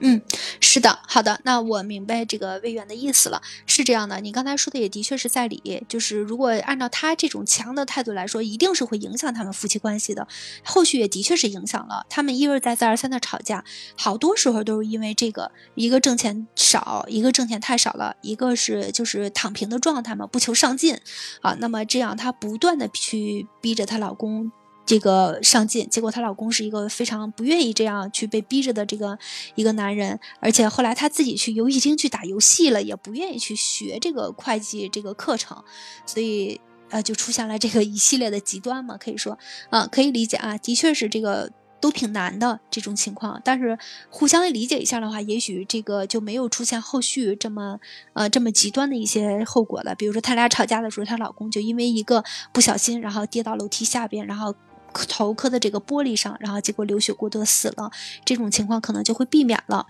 嗯，是的，好的，那我明白这个魏源的意思了，是这样的，你刚才说的也的确是在理，就是如果按照他这种强的态度来说，一定是会影响他们夫妻关系的，后续也的确是影响了，他们一而再再而三的吵架，好多时候都是因为这个，一个挣钱少，一个挣钱太少了，一个是就是躺平的状态嘛，不求上进。啊，那么这样她不断的去逼着她老公。这个上进，结果她老公是一个非常不愿意这样去被逼着的这个一个男人，而且后来她自己去游戏厅去打游戏了，也不愿意去学这个会计这个课程，所以呃就出现了这个一系列的极端嘛，可以说啊可以理解啊，的确是这个都挺难的这种情况，但是互相理解一下的话，也许这个就没有出现后续这么呃这么极端的一些后果了。比如说他俩吵架的时候，她老公就因为一个不小心，然后跌到楼梯下边，然后。头磕的这个玻璃上，然后结果流血过多死了，这种情况可能就会避免了。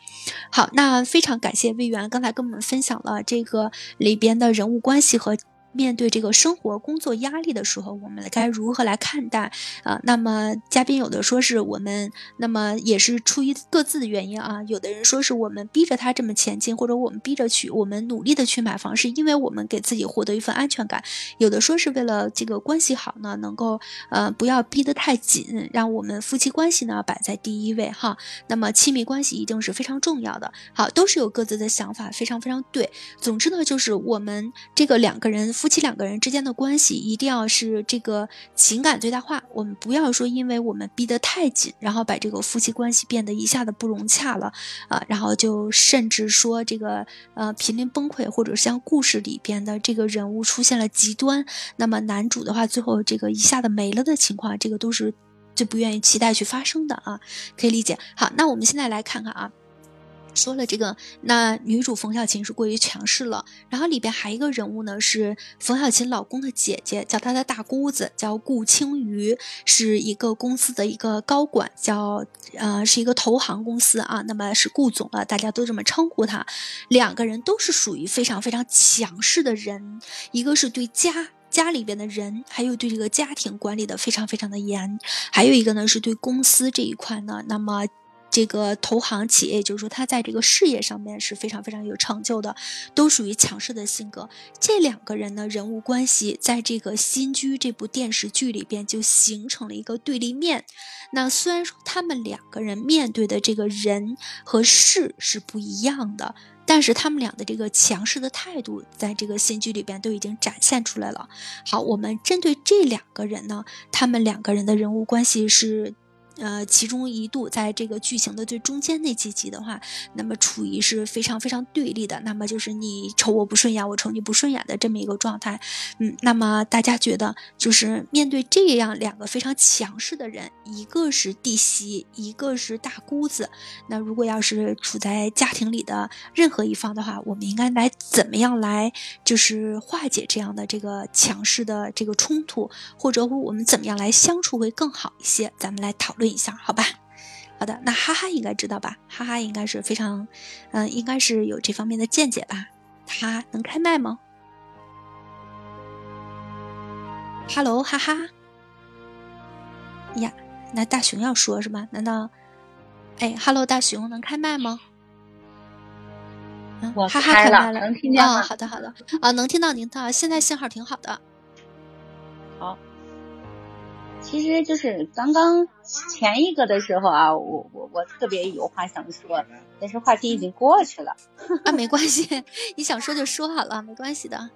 好，那非常感谢魏源刚才跟我们分享了这个里边的人物关系和。面对这个生活工作压力的时候，我们该如何来看待啊？那么嘉宾有的说是我们，那么也是出于各自的原因啊。有的人说是我们逼着他这么前进，或者我们逼着去，我们努力的去买房，是因为我们给自己获得一份安全感。有的说是为了这个关系好呢，能够呃不要逼得太紧，让我们夫妻关系呢摆在第一位哈。那么亲密关系一定是非常重要的。好，都是有各自的想法，非常非常对。总之呢，就是我们这个两个人。夫妻两个人之间的关系一定要是这个情感最大化，我们不要说因为我们逼得太紧，然后把这个夫妻关系变得一下子不融洽了啊，然后就甚至说这个呃濒临崩溃，或者像故事里边的这个人物出现了极端，那么男主的话最后这个一下子没了的情况，这个都是最不愿意期待去发生的啊，可以理解。好，那我们现在来看看啊。说了这个，那女主冯小琴是过于强势了。然后里边还一个人物呢，是冯小琴老公的姐姐，叫她的大姑子，叫顾青瑜，是一个公司的一个高管，叫呃是一个投行公司啊，那么是顾总了，大家都这么称呼他。两个人都是属于非常非常强势的人，一个是对家家里边的人，还有对这个家庭管理的非常非常的严，还有一个呢是对公司这一块呢，那么。这个投行企业，就是说他在这个事业上面是非常非常有成就的，都属于强势的性格。这两个人呢，人物关系在这个《新居》这部电视剧里边就形成了一个对立面。那虽然说他们两个人面对的这个人和事是不一样的，但是他们俩的这个强势的态度，在这个《新居》里边都已经展现出来了。好，我们针对这两个人呢，他们两个人的人物关系是。呃，其中一度在这个剧情的最中间那几集的话，那么处于是非常非常对立的，那么就是你瞅我不顺眼，我瞅你不顺眼的这么一个状态。嗯，那么大家觉得，就是面对这样两个非常强势的人，一个是弟媳，一个是大姑子，那如果要是处在家庭里的任何一方的话，我们应该来怎么样来就是化解这样的这个强势的这个冲突，或者我们怎么样来相处会更好一些？咱们来讨论。一下，好吧，好的，那哈哈应该知道吧？哈哈应该是非常，嗯，应该是有这方面的见解吧？他能开麦吗？Hello，哈哈，呀，那大熊要说是吧？难道，哎，Hello，大熊能开麦吗？嗯我开了，能听见吗？好的，好的，啊，能听到您的，现在信号挺好的。好。其实就是刚刚前一个的时候啊，我我我特别有话想说，但是话题已经过去了 啊，没关系，你想说就说好了，没关系的。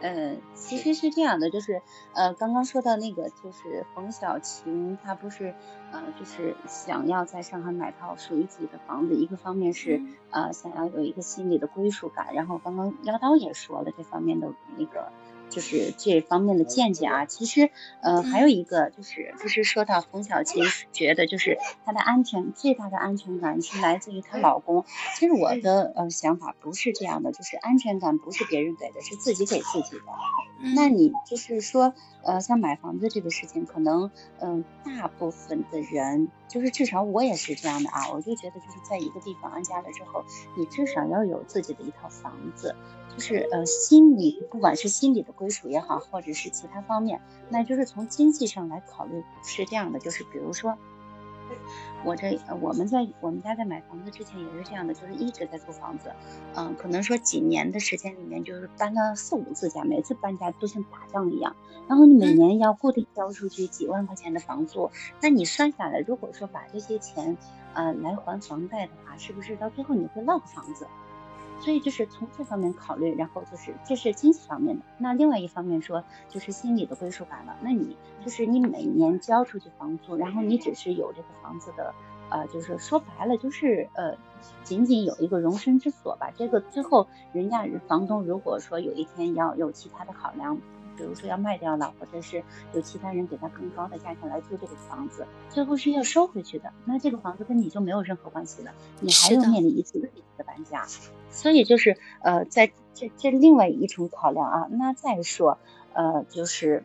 嗯，其实是这样的，就是呃，刚刚说到那个，就是冯小琴，她不是呃，就是想要在上海买套属于自己的房子，一个方面是呃，想要有一个心理的归属感，然后刚刚妖刀也说了这方面的那个。就是这方面的见解啊，其实，呃，还有一个就是，就是说到冯小琴觉得，就是她的安全最大的安全感是来自于她老公。其实我的呃想法不是这样的，就是安全感不是别人给的，是自己给自己的。那你就是说，呃，像买房子这个事情，可能，嗯，大部分的人，就是至少我也是这样的啊，我就觉得就是在一个地方安家了之后，你至少要有自己的一套房子。就是呃，心理不管是心理的归属也好，或者是其他方面，那就是从经济上来考虑是这样的。就是比如说，我这我们在我们家在买房子之前也是这样的，就是一直在租房子，嗯，可能说几年的时间里面就是搬了四五次家，每次搬家都像打仗一样。然后你每年要固定交出去几万块钱的房租，那你算下来，如果说把这些钱呃来还房贷的话，是不是到最后你会落个房子？所以就是从这方面考虑，然后就是这是经济方面的。那另外一方面说，就是心理的归属感了。那你就是你每年交出去房租，然后你只是有这个房子的，呃，就是说白了就是呃，仅仅有一个容身之所吧。这个最后人家房东如果说有一天要有其他的考量。比如说要卖掉了，或者是有其他人给他更高的价钱来租这个房子，最后是要收回去的。那这个房子跟你就没有任何关系了，你还要面临一次一次的搬家。所以就是呃，在这这另外一重考量啊。那再说呃，就是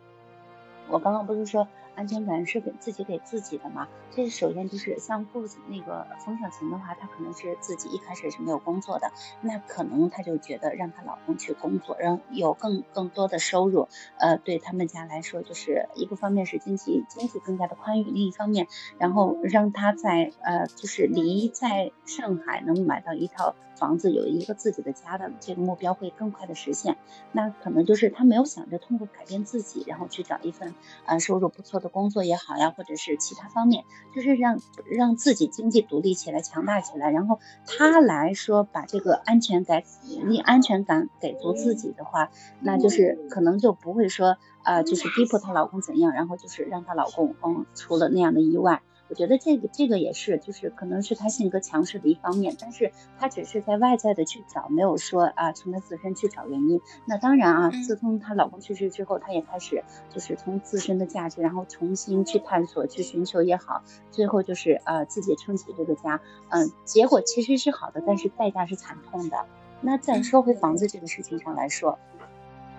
我刚刚不是说。安全感是给自己给自己的嘛？这首先就是像顾那个冯小琴的话，她可能是自己一开始是没有工作的，那可能她就觉得让她老公去工作，让有更更多的收入，呃，对他们家来说，就是一个方面是经济经济更加的宽裕，另一方面，然后让她在呃就是离在上海能买到一套房子，有一个自己的家的这个目标会更快的实现。那可能就是她没有想着通过改变自己，然后去找一份呃收入不错。的工作也好呀，或者是其他方面，就是让让自己经济独立起来、强大起来，然后他来说把这个安全感、你安全感给足自己的话，那就是可能就不会说啊，就是逼迫她老公怎样，然后就是让她老公嗯出了那样的意外。我觉得这个这个也是，就是可能是她性格强势的一方面，但是她只是在外在的去找，没有说啊从她自身去找原因。那当然啊，自从她老公去世之后，她也开始就是从自身的价值，然后重新去探索、去寻求也好，最后就是呃自己撑起这个家，嗯，结果其实是好的，但是代价是惨痛的。那再说回房子这个事情上来说。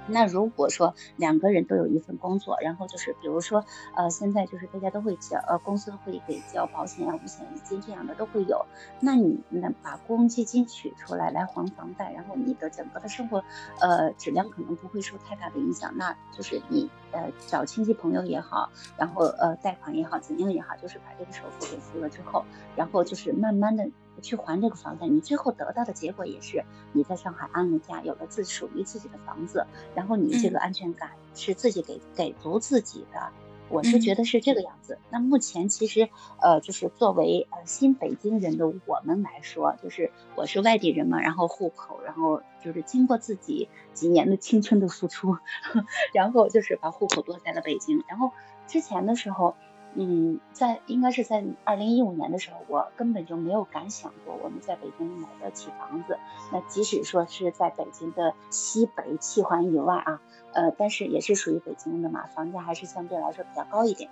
那如果说两个人都有一份工作，然后就是比如说，呃，现在就是大家都会交，呃，公司会给交保险啊、五险一金这样的都会有。那你呢，把公积金取出来来还房贷，然后你的整个的生活，呃，质量可能不会受太大的影响。那就是你呃找亲戚朋友也好，然后呃贷款也好，怎样也好，就是把这个首付给付了之后，然后就是慢慢的。去还这个房贷，你最后得到的结果也是你在上海安了家，有了自属于自己的房子，然后你这个安全感是自己给给足自己的。我是觉得是这个样子。那目前其实呃，就是作为呃新北京人的我们来说，就是我是外地人嘛，然后户口，然后就是经过自己几年的青春的付出，然后就是把户口落在了北京。然后之前的时候。嗯，在应该是在二零一五年的时候，我根本就没有敢想过我们在北京买得起房子。那即使说是在北京的西北七环以外啊，呃，但是也是属于北京的嘛，房价还是相对来说比较高一点。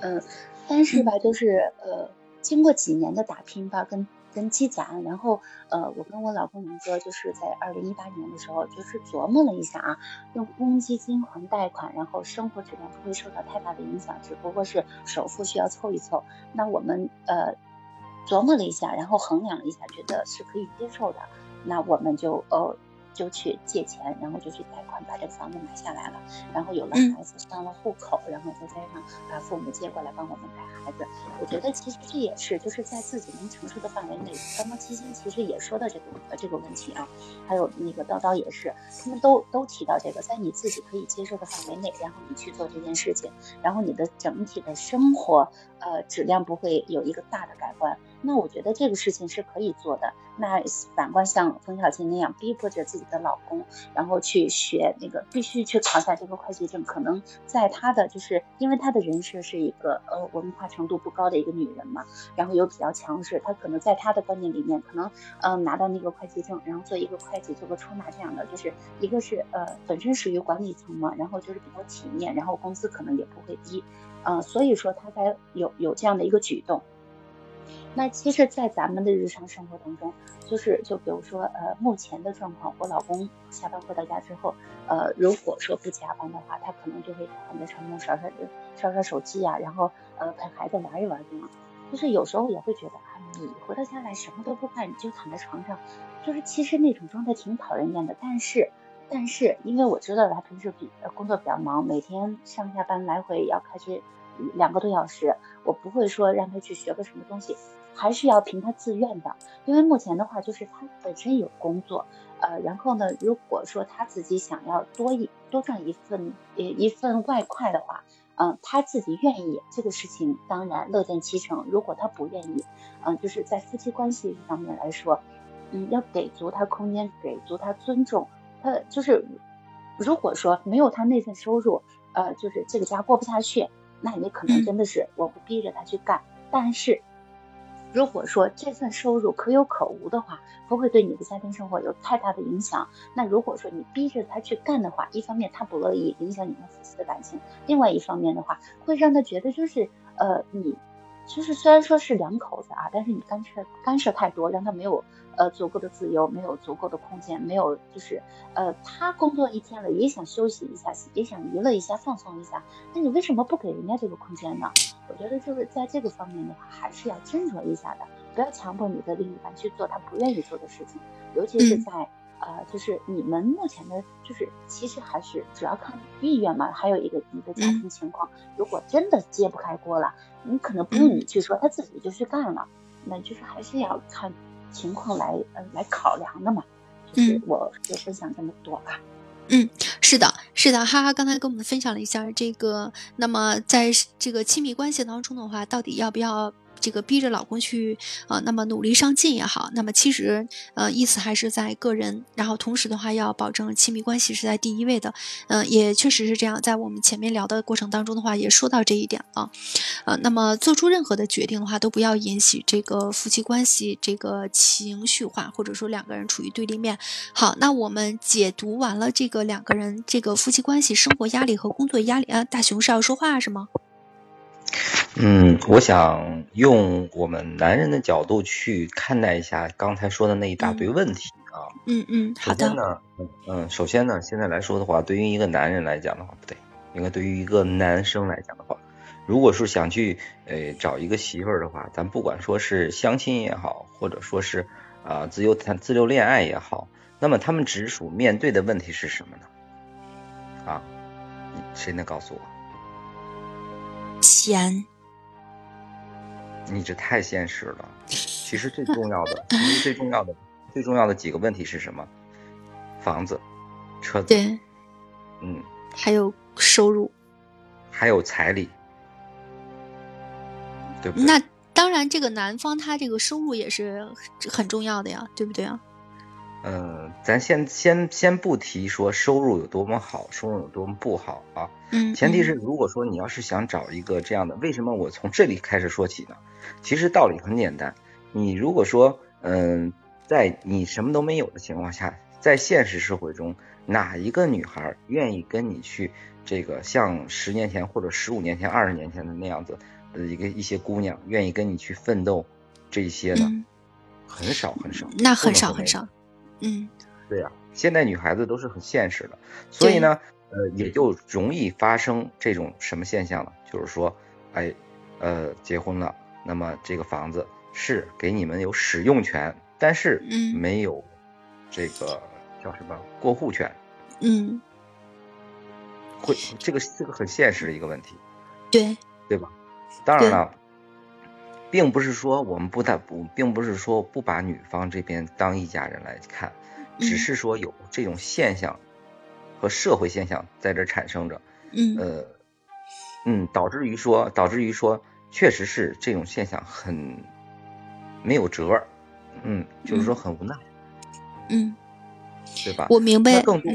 嗯，但是吧，就是呃，经过几年的打拼吧，跟。跟积攒，然后呃，我跟我老公明哥就是在二零一八年的时候，就是琢磨了一下啊，用公积金还贷款，然后生活质量不会受到太大的影响，只不过是首付需要凑一凑。那我们呃琢磨了一下，然后衡量了一下，觉得是可以接受的，那我们就呃。就去借钱，然后就去贷款把这个房子买下来了，然后有了孩子，上了户口，然后再加上把父母接过来帮我们带孩子。我觉得其实这也是就是在自己能承受的范围内。刚刚七星其实也说到这个呃这个问题啊，还有那个叨叨也是，他们都都提到这个，在你自己可以接受的范围内，然后你去做这件事情，然后你的整体的生活呃质量不会有一个大的改观。那我觉得这个事情是可以做的。那反观像冯小琴那样逼迫着自己。的老公，然后去学那个必须去考下这个会计证，可能在她的就是因为她的人设是一个呃文化程度不高的一个女人嘛，然后又比较强势，她可能在她的观念里面，可能嗯拿到那个会计证，然后做一个会计，做个出纳这样的，就是一个是呃本身属于管理层嘛，然后就是比较体面，然后工资可能也不会低，嗯，所以说她才有有这样的一个举动。那其实，在咱们的日常生活当中，就是就比如说，呃，目前的状况，我老公下班回到家之后，呃，如果说不加班的话，他可能就会躺在床上刷刷刷刷手机啊，然后呃陪孩子玩一玩这样。就是有时候也会觉得，啊，你回到家来什么都不干，你就躺在床上，就是其实那种状态挺讨人厌的。但是，但是因为我知道他平时比工作比较忙，每天上下班来回要开车两个多小时，我不会说让他去学个什么东西。还是要凭他自愿的，因为目前的话就是他本身有工作，呃，然后呢，如果说他自己想要多一多赚一份呃一份外快的话，嗯，他自己愿意，这个事情当然乐见其成。如果他不愿意，嗯，就是在夫妻关系方面来说，嗯，要给足他空间，给足他尊重。他就是如果说没有他那份收入，呃，就是这个家过不下去，那你可能真的是我不逼着他去干，但是。如果说这份收入可有可无的话，不会对你的家庭生活有太大的影响。那如果说你逼着他去干的话，一方面他不乐意，影响你们夫妻的感情；另外一方面的话，会让他觉得就是呃你。就是虽然说是两口子啊，但是你干涉干涉太多，让他没有呃足够的自由，没有足够的空间，没有就是呃他工作一天了也想休息一下，也想娱乐一下，放松一下，那你为什么不给人家这个空间呢？我觉得就是在这个方面的话，还是要斟酌一下的，不要强迫你的另一半去做他不愿意做的事情，尤其是在。呃，就是你们目前的，就是其实还是主要看意愿嘛，还有一个你的家庭情况。如果真的揭不开锅了，你可能不用你去说，他自己就去干了。那就是还是要看情况来呃来考量的嘛。就是我就分享这么多吧。嗯，是的，是的，哈哈，刚才跟我们分享了一下这个，那么在这个亲密关系当中的话，到底要不要？这个逼着老公去啊，那么努力上进也好，那么其实呃意思还是在个人，然后同时的话要保证亲密关系是在第一位的，嗯，也确实是这样，在我们前面聊的过程当中的话也说到这一点啊，呃，那么做出任何的决定的话都不要引起这个夫妻关系这个情绪化，或者说两个人处于对立面。好，那我们解读完了这个两个人这个夫妻关系、生活压力和工作压力啊，大熊是要说话是吗？嗯，我想用我们男人的角度去看待一下刚才说的那一大堆问题啊。嗯嗯，好的。首先呢，嗯，首先呢，现在来说的话，对于一个男人来讲的话，不对，应该对于一个男生来讲的话，如果是想去呃找一个媳妇儿的话，咱不管说是相亲也好，或者说是啊自由谈自由恋爱也好，那么他们直属面对的问题是什么呢？啊，谁能告诉我？钱。你这太现实了。其实最重要的，其实最重要的，最重要的几个问题是什么？房子、车子，对，嗯，还有收入，还有彩礼，对不对？那当然，这个男方他这个收入也是很重要的呀，对不对啊？嗯，咱先先先不提说收入有多么好，收入有多么不好啊。嗯。前提是，如果说你要是想找一个这样的，为什么我从这里开始说起呢？其实道理很简单，你如果说，嗯，在你什么都没有的情况下，在现实社会中，哪一个女孩愿意跟你去这个像十年前或者十五年前、二十年前的那样子的一个一些姑娘愿意跟你去奋斗这些呢？很少很少。那很少很少。嗯，对呀，现在女孩子都是很现实的，所以呢，呃，也就容易发生这种什么现象呢？就是说，哎，呃，结婚了，那么这个房子是给你们有使用权，但是没有这个叫什么过户权。嗯，会这个这个很现实的一个问题。对，对吧？当然了。并不是说我们不打不，并不是说不把女方这边当一家人来看，只是说有这种现象和社会现象在这产生着，嗯，呃，嗯，导致于说，导致于说，确实是这种现象很没有辙，嗯，就是说很无奈，嗯，对吧？我明白。更多、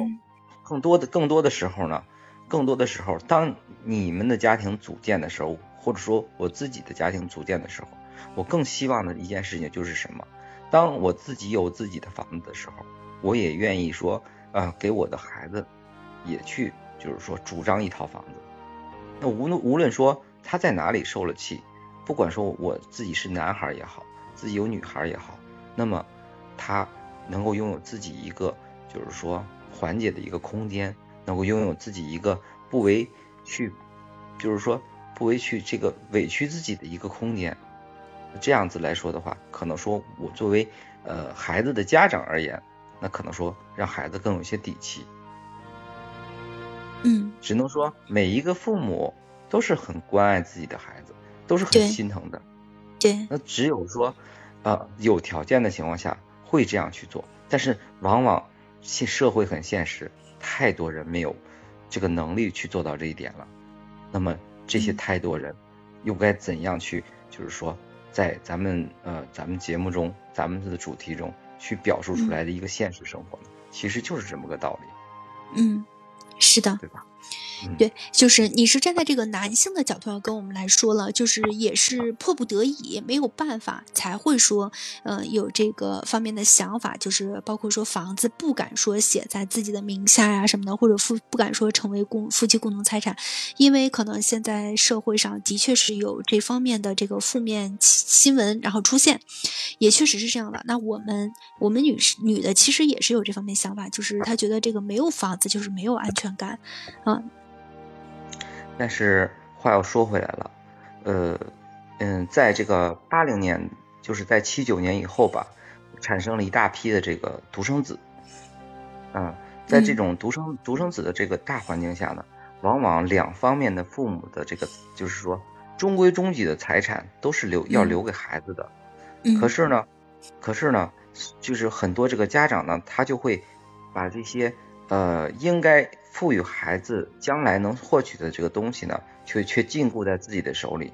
更多的、更多的时候呢，更多的时候，当你们的家庭组建的时候，或者说我自己的家庭组建的时候，我更希望的一件事情就是什么？当我自己有自己的房子的时候，我也愿意说，呃，给我的孩子也去，就是说主张一套房子。那无论无论说他在哪里受了气，不管说我自己是男孩也好，自己有女孩也好，那么他能够拥有自己一个，就是说缓解的一个空间，能够拥有自己一个不为去，就是说不委屈这个委屈自己的一个空间。这样子来说的话，可能说我作为呃孩子的家长而言，那可能说让孩子更有些底气。嗯，只能说每一个父母都是很关爱自己的孩子，都是很心疼的。对。那只有说，呃，有条件的情况下会这样去做，但是往往现社会很现实，太多人没有这个能力去做到这一点了。那么这些太多人又该怎样去，就是说，在咱们呃咱们节目中，咱们的主题中去表述出来的一个现实生活呢？其实就是这么个道理。嗯。是的，对吧？对，就是你是站在这个男性的角度上跟我们来说了，就是也是迫不得已，没有办法才会说，呃，有这个方面的想法，就是包括说房子不敢说写在自己的名下呀什么的，或者夫不敢说成为共夫妻共同财产，因为可能现在社会上的确是有这方面的这个负面新闻，然后出现，也确实是这样的。那我们我们女士女的其实也是有这方面想法，就是她觉得这个没有房子就是没有安全感，嗯。但是话又说回来了，呃，嗯，在这个八零年，就是在七九年以后吧，产生了一大批的这个独生子，嗯，在这种独生独生子的这个大环境下呢，往往两方面的父母的这个就是说中规中矩的财产都是留要留给孩子的，可是呢，可是呢，就是很多这个家长呢，他就会把这些呃应该。赋予孩子将来能获取的这个东西呢，却却禁锢在自己的手里，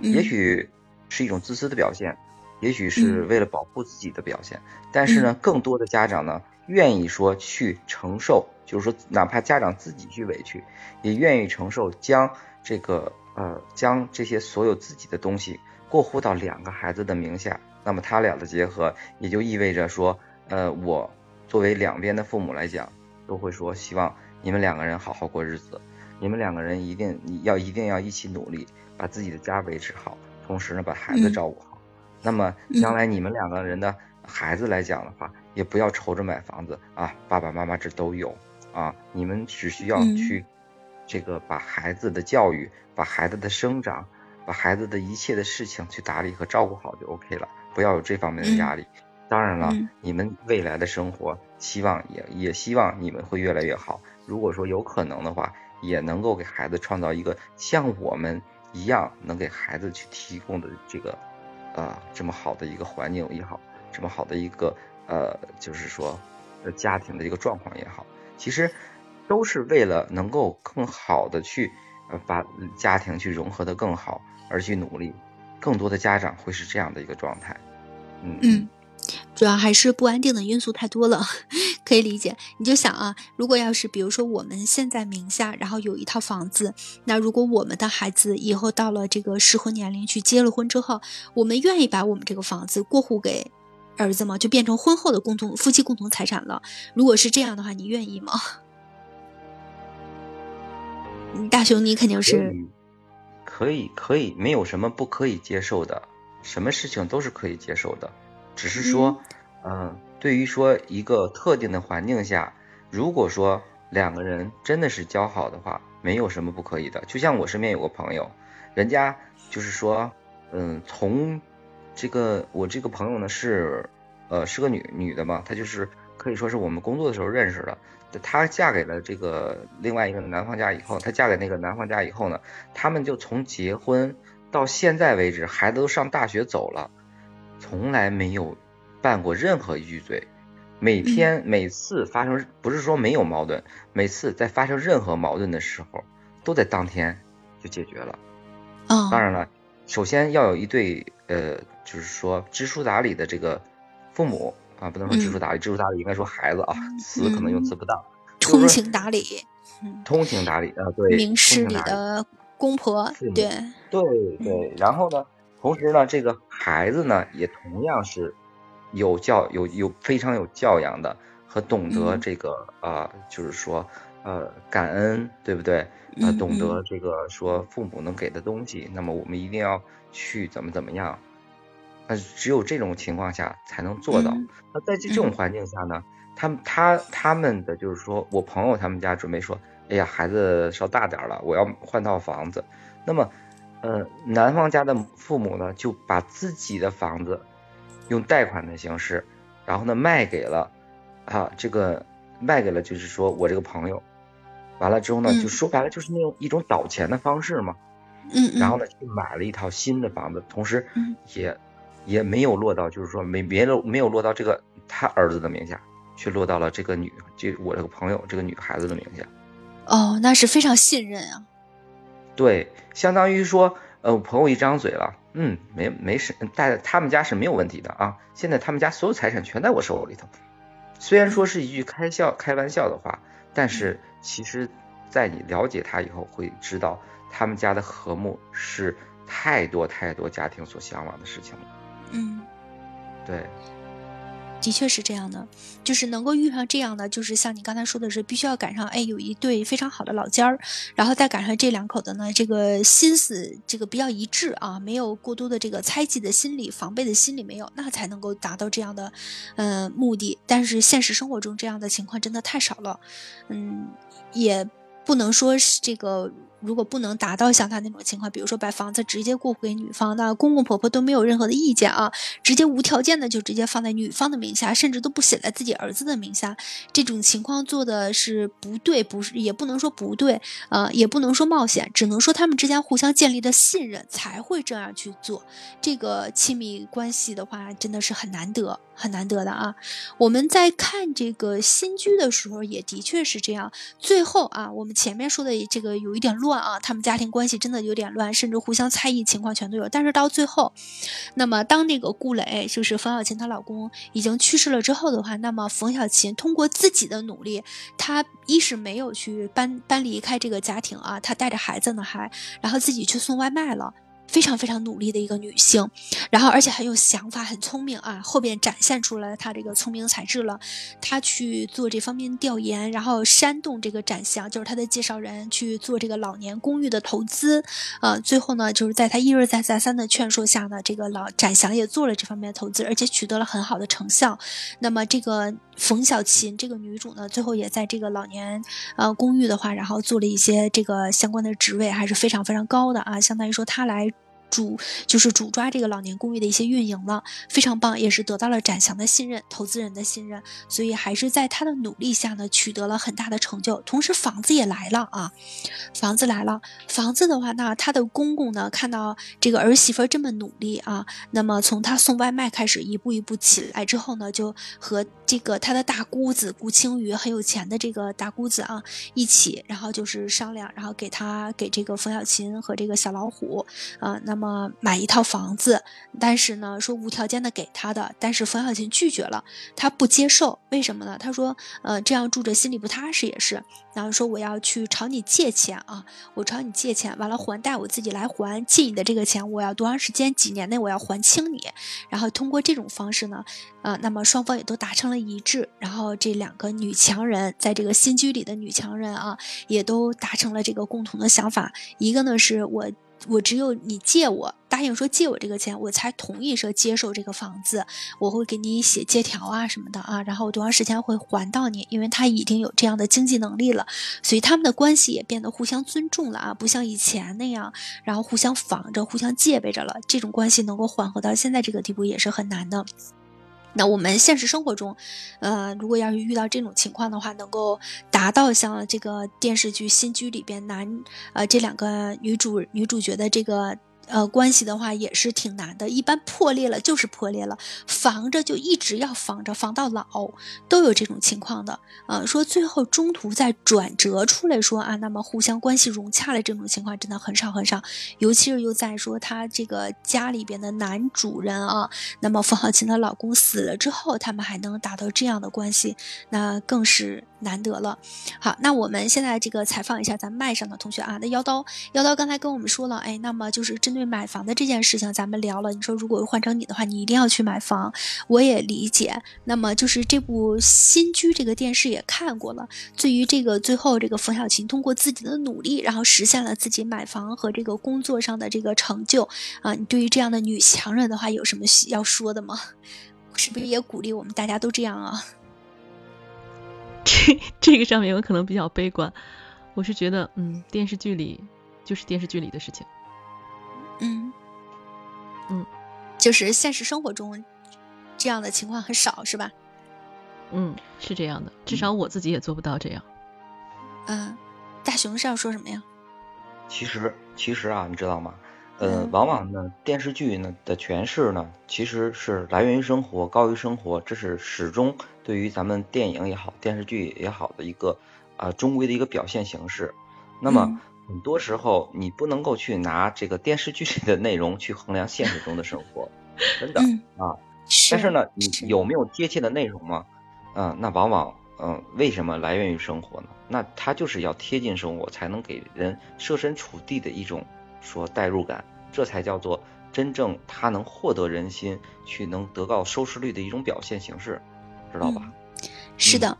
也许是一种自私的表现，也许是为了保护自己的表现。但是呢，更多的家长呢，愿意说去承受，就是说，哪怕家长自己去委屈，也愿意承受将这个呃将这些所有自己的东西过户到两个孩子的名下。那么他俩的结合，也就意味着说，呃，我作为两边的父母来讲。都会说希望你们两个人好好过日子，你们两个人一定你要一定要一起努力，把自己的家维持好，同时呢把孩子照顾好。那么将来你们两个人的孩子来讲的话，也不要愁着买房子啊，爸爸妈妈这都有啊，你们只需要去这个把孩子的教育、把孩子的生长、把孩子的一切的事情去打理和照顾好就 OK 了，不要有这方面的压力。当然了，你们未来的生活，希望也也希望你们会越来越好。如果说有可能的话，也能够给孩子创造一个像我们一样能给孩子去提供的这个，呃，这么好的一个环境也好，这么好的一个呃，就是说，家庭的一个状况也好，其实都是为了能够更好的去呃把家庭去融合的更好而去努力。更多的家长会是这样的一个状态，嗯。主要还是不安定的因素太多了，可以理解。你就想啊，如果要是比如说我们现在名下，然后有一套房子，那如果我们的孩子以后到了这个适婚年龄去结了婚之后，我们愿意把我们这个房子过户给儿子吗？就变成婚后的共同夫妻共同财产了？如果是这样的话，你愿意吗？大雄，你肯定是可以，可以，没有什么不可以接受的，什么事情都是可以接受的。只是说，嗯，对于说一个特定的环境下，如果说两个人真的是交好的话，没有什么不可以的。就像我身边有个朋友，人家就是说，嗯，从这个我这个朋友呢是，呃，是个女女的嘛，她就是可以说是我们工作的时候认识的。她嫁给了这个另外一个男方家以后，她嫁给那个男方家以后呢，他们就从结婚到现在为止，孩子都上大学走了。从来没有拌过任何一句嘴，每天每次发生不是说没有矛盾，每次在发生任何矛盾的时候，都在当天就解决了。当然了，首先要有一对呃，就是说知书达理的这个父母啊，不能说知书达理，知书达理应该说孩子啊，词可能用词不当。通情达理，通情达理啊，对，明事理的公婆，对对对。然后呢，同时呢，这个孩子呢，也同样是有教有有非常有教养的和懂得这个啊，就是说呃感恩，对不对？呃，懂得这个说父母能给的东西，那么我们一定要去怎么怎么样。那只有这种情况下才能做到。那在这种环境下呢？他们他他们的就是说，我朋友他们家准备说，哎呀，孩子稍大点了，我要换套房子。那么，呃，男方家的父母呢，就把自己的房子用贷款的形式，然后呢卖给了啊这个卖给了就是说我这个朋友。完了之后呢，就说白了就是那种一种倒钱的方式嘛。嗯然后呢，去买了一套新的房子，同时也也没有落到就是说没没落没有落到这个他儿子的名下。却落到了这个女，就我这个朋友这个女孩子的名下。哦，那是非常信任啊。对，相当于说，呃，朋友一张嘴了，嗯，没没事，但他们家是没有问题的啊。现在他们家所有财产全在我手里头。虽然说是一句开笑开玩笑的话，但是其实，在你了解他以后，会知道他们家的和睦是太多太多家庭所向往的事情了。嗯，对。的确是这样的，就是能够遇上这样的，就是像你刚才说的是，必须要赶上，哎，有一对非常好的老家儿，然后再赶上这两口子呢，这个心思这个比较一致啊，没有过多的这个猜忌的心理、防备的心理没有，那才能够达到这样的，呃，目的。但是现实生活中这样的情况真的太少了，嗯，也不能说是这个。如果不能达到像他那种情况，比如说把房子直接过户给女方，那公公婆婆都没有任何的意见啊，直接无条件的就直接放在女方的名下，甚至都不写在自己儿子的名下，这种情况做的是不对，不是也不能说不对，呃，也不能说冒险，只能说他们之间互相建立的信任才会这样去做。这个亲密关系的话，真的是很难得。很难得的啊！我们在看这个新居的时候，也的确是这样。最后啊，我们前面说的这个有一点乱啊，他们家庭关系真的有点乱，甚至互相猜疑情况全都有。但是到最后，那么当那个顾磊，就是冯小琴她老公已经去世了之后的话，那么冯小琴通过自己的努力，她一是没有去搬搬离开这个家庭啊，她带着孩子呢还，然后自己去送外卖了。非常非常努力的一个女性，然后而且很有想法，很聪明啊。后边展现出来她这个聪明才智了。她去做这方面调研，然后煽动这个展翔，就是她的介绍人去做这个老年公寓的投资。呃，最后呢，就是在她一而再再三的劝说下呢，这个老展翔也做了这方面的投资，而且取得了很好的成效。那么这个冯小琴这个女主呢，最后也在这个老年呃公寓的话，然后做了一些这个相关的职位，还是非常非常高的啊。相当于说她来。主就是主抓这个老年公寓的一些运营了，非常棒，也是得到了展翔的信任，投资人的信任，所以还是在他的努力下呢，取得了很大的成就。同时房子也来了啊，房子来了，房子的话，那他的公公呢，看到这个儿媳妇这么努力啊，那么从他送外卖开始，一步一步起来之后呢，就和这个他的大姑子顾青瑜很有钱的这个大姑子啊一起，然后就是商量，然后给他给这个冯小琴和这个小老虎啊，那么。么买一套房子，但是呢，说无条件的给他的，但是冯小琴拒绝了，他不接受，为什么呢？他说，呃，这样住着心里不踏实，也是。然后说我要去朝你借钱啊，我朝你借钱，完了还贷我自己来还，借你的这个钱，我要多长时间？几年内我要还清你。然后通过这种方式呢，呃，那么双方也都达成了一致。然后这两个女强人，在这个新居里的女强人啊，也都达成了这个共同的想法。一个呢是我。我只有你借我答应说借我这个钱，我才同意说接受这个房子。我会给你写借条啊什么的啊，然后多长时间会还到你？因为他已经有这样的经济能力了，所以他们的关系也变得互相尊重了啊，不像以前那样，然后互相防着、互相戒备着了。这种关系能够缓和到现在这个地步也是很难的。那我们现实生活中，呃，如果要是遇到这种情况的话，能够达到像这个电视剧《新居》里边男，呃，这两个女主女主角的这个呃，关系的话也是挺难的，一般破裂了就是破裂了，防着就一直要防着，防到老都有这种情况的。呃，说最后中途再转折出来说啊，那么互相关系融洽了这种情况真的很少很少，尤其是又在说他这个家里边的男主人啊，那么冯小琴的老公死了之后，他们还能达到这样的关系，那更是难得了。好，那我们现在这个采访一下咱们麦上的同学啊，那妖刀妖刀刚才跟我们说了，哎，那么就是针对。买房的这件事情，咱们聊了。你说如果换成你的话，你一定要去买房，我也理解。那么就是这部《新居》这个电视也看过了。对于这个最后这个冯小琴通过自己的努力，然后实现了自己买房和这个工作上的这个成就啊，你对于这样的女强人的话有什么要说的吗？是不是也鼓励我们大家都这样啊？这这个上面我可能比较悲观，我是觉得，嗯，电视剧里就是电视剧里的事情。嗯，嗯，就是现实生活中这样的情况很少，是吧？嗯，是这样的，至少我自己也做不到这样。嗯，大熊是要说什么呀？其实，其实啊，你知道吗？呃，往往呢，电视剧呢的诠释呢，其实是来源于生活，高于生活，这是始终对于咱们电影也好，电视剧也好的一个啊中规的一个表现形式。那么。很多时候，你不能够去拿这个电视剧里的内容去衡量现实中的生活，真的啊。但是呢，你有没有贴切的内容吗？嗯，那往往，嗯，为什么来源于生活呢？那它就是要贴近生活，才能给人设身处地的一种说代入感，这才叫做真正它能获得人心，去能得到收视率的一种表现形式，知道吧？是的，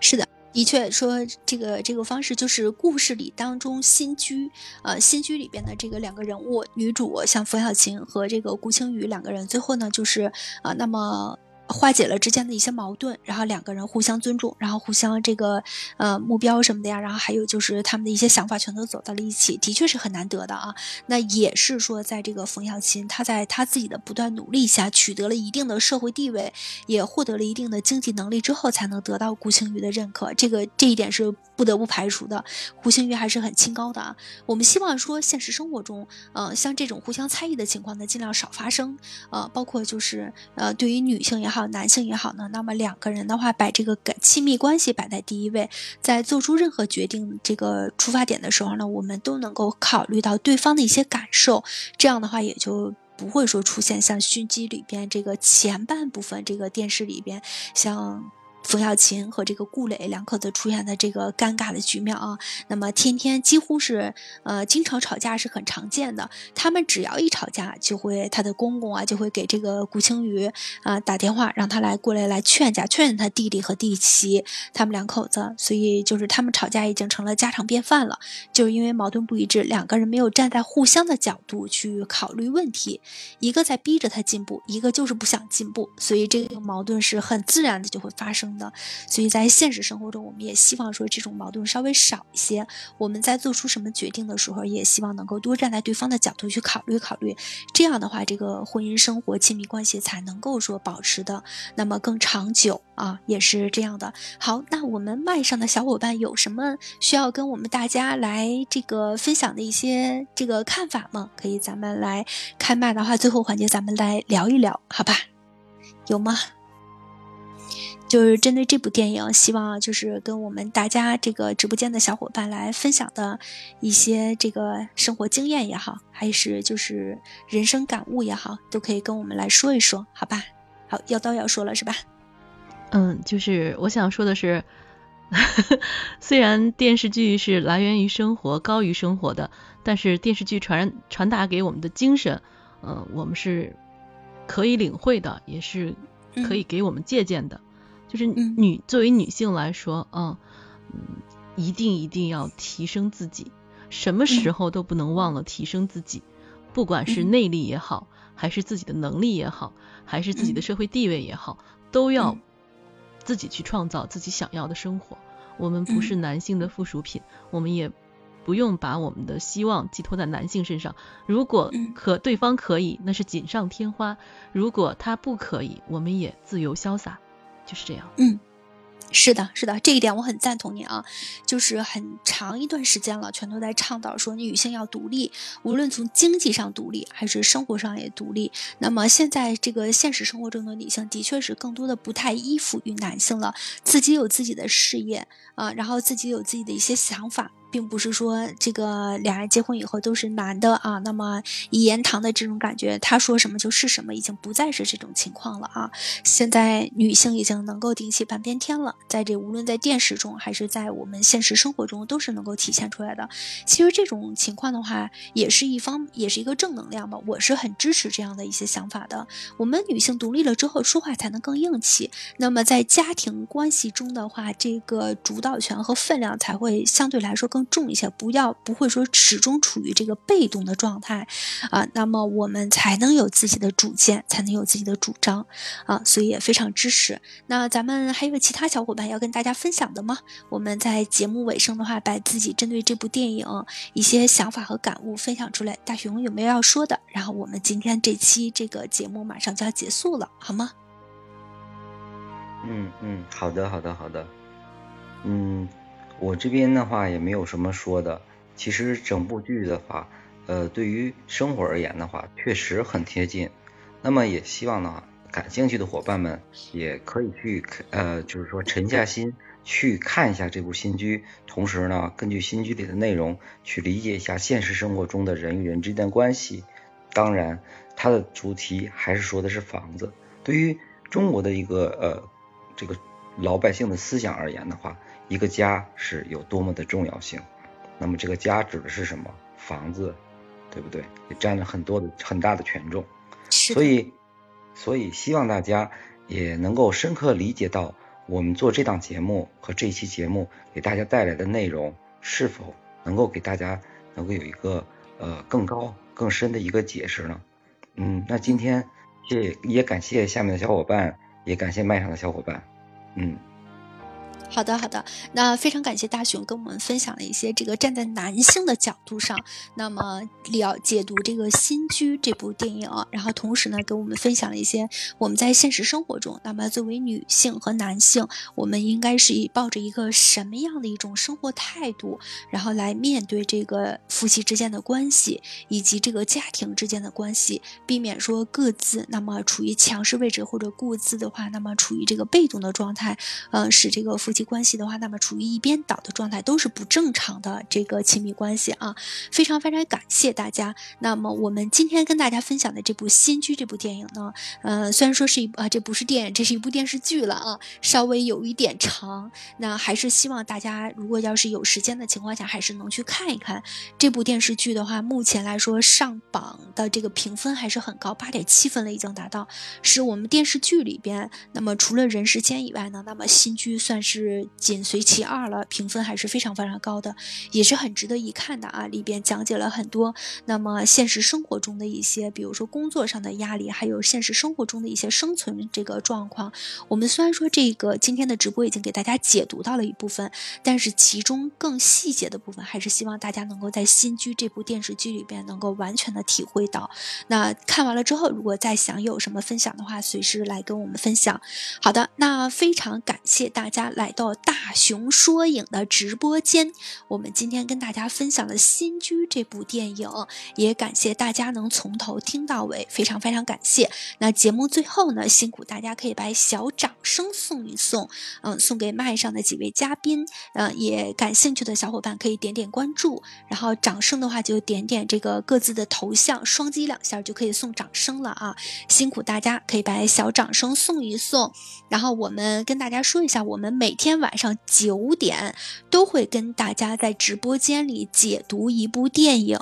是的。的确说，这个这个方式就是故事里当中新居，呃，新居里边的这个两个人物，女主像冯小琴和这个顾青雨两个人，最后呢就是啊，那么。化解了之间的一些矛盾，然后两个人互相尊重，然后互相这个呃目标什么的呀，然后还有就是他们的一些想法全都走到了一起，的确是很难得的啊。那也是说，在这个冯小琴她在她自己的不断努力下，取得了一定的社会地位，也获得了一定的经济能力之后，才能得到顾青瑜的认可。这个这一点是不得不排除的。顾青瑜还是很清高的啊。我们希望说，现实生活中，呃，像这种互相猜疑的情况呢，尽量少发生。呃，包括就是呃，对于女性也好。好，男性也好呢，那么两个人的话，把这个感亲密关系摆在第一位，在做出任何决定这个出发点的时候呢，我们都能够考虑到对方的一些感受，这样的话也就不会说出现像熏鸡里边这个前半部分这个电视里边像。冯小琴和这个顾磊两口子出现的这个尴尬的局面啊，那么天天几乎是呃经常吵架是很常见的。他们只要一吵架，就会他的公公啊就会给这个顾青瑜啊打电话，让他来过来来劝架，劝劝他弟弟和弟媳他们两口子。所以就是他们吵架已经成了家常便饭了，就是因为矛盾不一致，两个人没有站在互相的角度去考虑问题，一个在逼着他进步，一个就是不想进步，所以这个矛盾是很自然的就会发生。的，所以在现实生活中，我们也希望说这种矛盾稍微少一些。我们在做出什么决定的时候，也希望能够多站在对方的角度去考虑考虑。这样的话，这个婚姻生活、亲密关系才能够说保持的那么更长久啊，也是这样的。好，那我们麦上的小伙伴有什么需要跟我们大家来这个分享的一些这个看法吗？可以，咱们来开麦的话，最后环节咱们来聊一聊，好吧？有吗？就是针对这部电影，希望就是跟我们大家这个直播间的小伙伴来分享的一些这个生活经验也好，还是就是人生感悟也好，都可以跟我们来说一说，好吧？好，要刀要说了是吧？嗯，就是我想说的是，虽然电视剧是来源于生活、高于生活的，但是电视剧传传达给我们的精神，嗯，我们是可以领会的，也是可以给我们借鉴的。就是女作为女性来说，嗯嗯，一定一定要提升自己，什么时候都不能忘了提升自己，不管是内力也好，还是自己的能力也好，还是自己的社会地位也好，都要自己去创造自己想要的生活。我们不是男性的附属品，我们也不用把我们的希望寄托在男性身上。如果可对方可以，那是锦上添花；如果他不可以，我们也自由潇洒。就是这样。嗯，是的，是的，这一点我很赞同你啊。就是很长一段时间了，全都在倡导说女性要独立，无论从经济上独立，还是生活上也独立。那么现在这个现实生活中的女性，的确是更多的不太依附于男性了，自己有自己的事业啊，然后自己有自己的一些想法。并不是说这个两人结婚以后都是男的啊，那么一言堂的这种感觉，他说什么就是什么，已经不再是这种情况了啊。现在女性已经能够顶起半边天了，在这无论在电视中还是在我们现实生活中，都是能够体现出来的。其实这种情况的话，也是一方，也是一个正能量吧。我是很支持这样的一些想法的。我们女性独立了之后，说话才能更硬气。那么在家庭关系中的话，这个主导权和分量才会相对来说更。重一些，不要不会说始终处于这个被动的状态啊，那么我们才能有自己的主见，才能有自己的主张啊，所以也非常支持。那咱们还有其他小伙伴要跟大家分享的吗？我们在节目尾声的话，把自己针对这部电影一些想法和感悟分享出来。大熊有没有要说的？然后我们今天这期这个节目马上就要结束了，好吗？嗯嗯，好的好的好的，嗯。我这边的话也没有什么说的，其实整部剧的话，呃，对于生活而言的话，确实很贴近。那么也希望呢，感兴趣的伙伴们也可以去，呃，就是说沉下心去看一下这部新剧，同时呢，根据新剧里的内容去理解一下现实生活中的人与人之间的关系。当然，它的主题还是说的是房子。对于中国的一个呃这个老百姓的思想而言的话。一个家是有多么的重要性，那么这个家指的是什么？房子，对不对？也占了很多的很大的权重。所以，所以希望大家也能够深刻理解到，我们做这档节目和这期节目给大家带来的内容，是否能够给大家能够有一个呃更高更深的一个解释呢？嗯，那今天也也感谢下面的小伙伴，也感谢麦上的小伙伴，嗯。好的，好的，那非常感谢大熊跟我们分享了一些这个站在男性的角度上，那么了解读这个《新居》这部电影，然后同时呢，跟我们分享了一些我们在现实生活中，那么作为女性和男性，我们应该是以抱着一个什么样的一种生活态度，然后来面对这个夫妻之间的关系，以及这个家庭之间的关系，避免说各自那么处于强势位置，或者各自的话，那么处于这个被动的状态，呃，使这个夫妻。关系的话，那么处于一边倒的状态都是不正常的这个亲密关系啊，非常非常感谢大家。那么我们今天跟大家分享的这部《新居》这部电影呢，呃，虽然说是一啊，这不是电影，这是一部电视剧了啊，稍微有一点长。那还是希望大家如果要是有时间的情况下，还是能去看一看这部电视剧的话。目前来说上榜的这个评分还是很高，八点七分了已经达到，是我们电视剧里边。那么除了人世间以外呢，那么《新居》算是。紧随其二了，评分还是非常非常高的，也是很值得一看的啊！里边讲解了很多，那么现实生活中的一些，比如说工作上的压力，还有现实生活中的一些生存这个状况。我们虽然说这个今天的直播已经给大家解读到了一部分，但是其中更细节的部分，还是希望大家能够在《新居》这部电视剧里边能够完全的体会到。那看完了之后，如果再想有什么分享的话，随时来跟我们分享。好的，那非常感谢大家来到。大熊说影的直播间，我们今天跟大家分享了《新居》这部电影，也感谢大家能从头听到尾，非常非常感谢。那节目最后呢，辛苦大家可以把小掌声送一送，嗯，送给麦上的几位嘉宾，嗯，也感兴趣的小伙伴可以点点关注，然后掌声的话就点点这个各自的头像，双击两下就可以送掌声了啊！辛苦大家可以把小掌声送一送，然后我们跟大家说一下，我们每天。天晚上九点都会跟大家在直播间里解读一部电影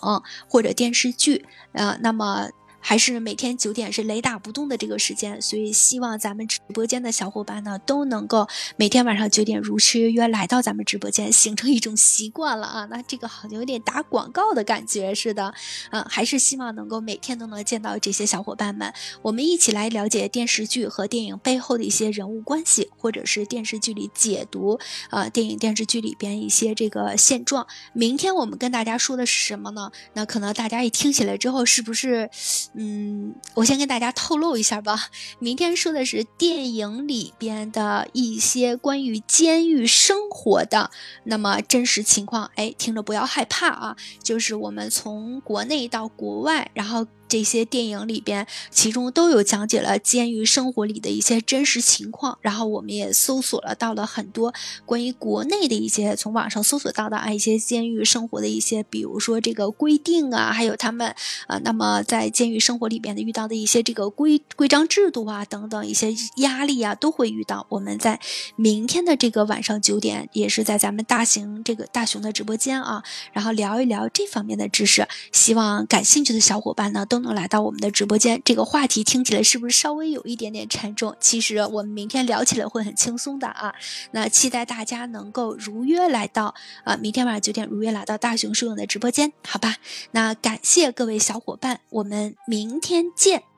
或者电视剧，呃，那么。还是每天九点是雷打不动的这个时间，所以希望咱们直播间的小伙伴呢都能够每天晚上九点如约约来到咱们直播间，形成一种习惯了啊。那这个好像有点打广告的感觉似的，嗯，还是希望能够每天都能见到这些小伙伴们，我们一起来了解电视剧和电影背后的一些人物关系，或者是电视剧里解读啊电影电视剧里边一些这个现状。明天我们跟大家说的是什么呢？那可能大家一听起来之后，是不是？嗯，我先跟大家透露一下吧。明天说的是电影里边的一些关于监狱生活的那么真实情况。哎，听着不要害怕啊，就是我们从国内到国外，然后。这些电影里边，其中都有讲解了监狱生活里的一些真实情况。然后我们也搜索了到了很多关于国内的一些从网上搜索到的啊一些监狱生活的一些，比如说这个规定啊，还有他们啊，那么在监狱生活里边的遇到的一些这个规规章制度啊等等一些压力啊，都会遇到。我们在明天的这个晚上九点，也是在咱们大型这个大熊的直播间啊，然后聊一聊这方面的知识。希望感兴趣的小伙伴呢都。能来到我们的直播间，这个话题听起来是不是稍微有一点点沉重？其实我们明天聊起来会很轻松的啊。那期待大家能够如约来到啊，明天晚上九点如约来到大熊书勇的直播间，好吧？那感谢各位小伙伴，我们明天见。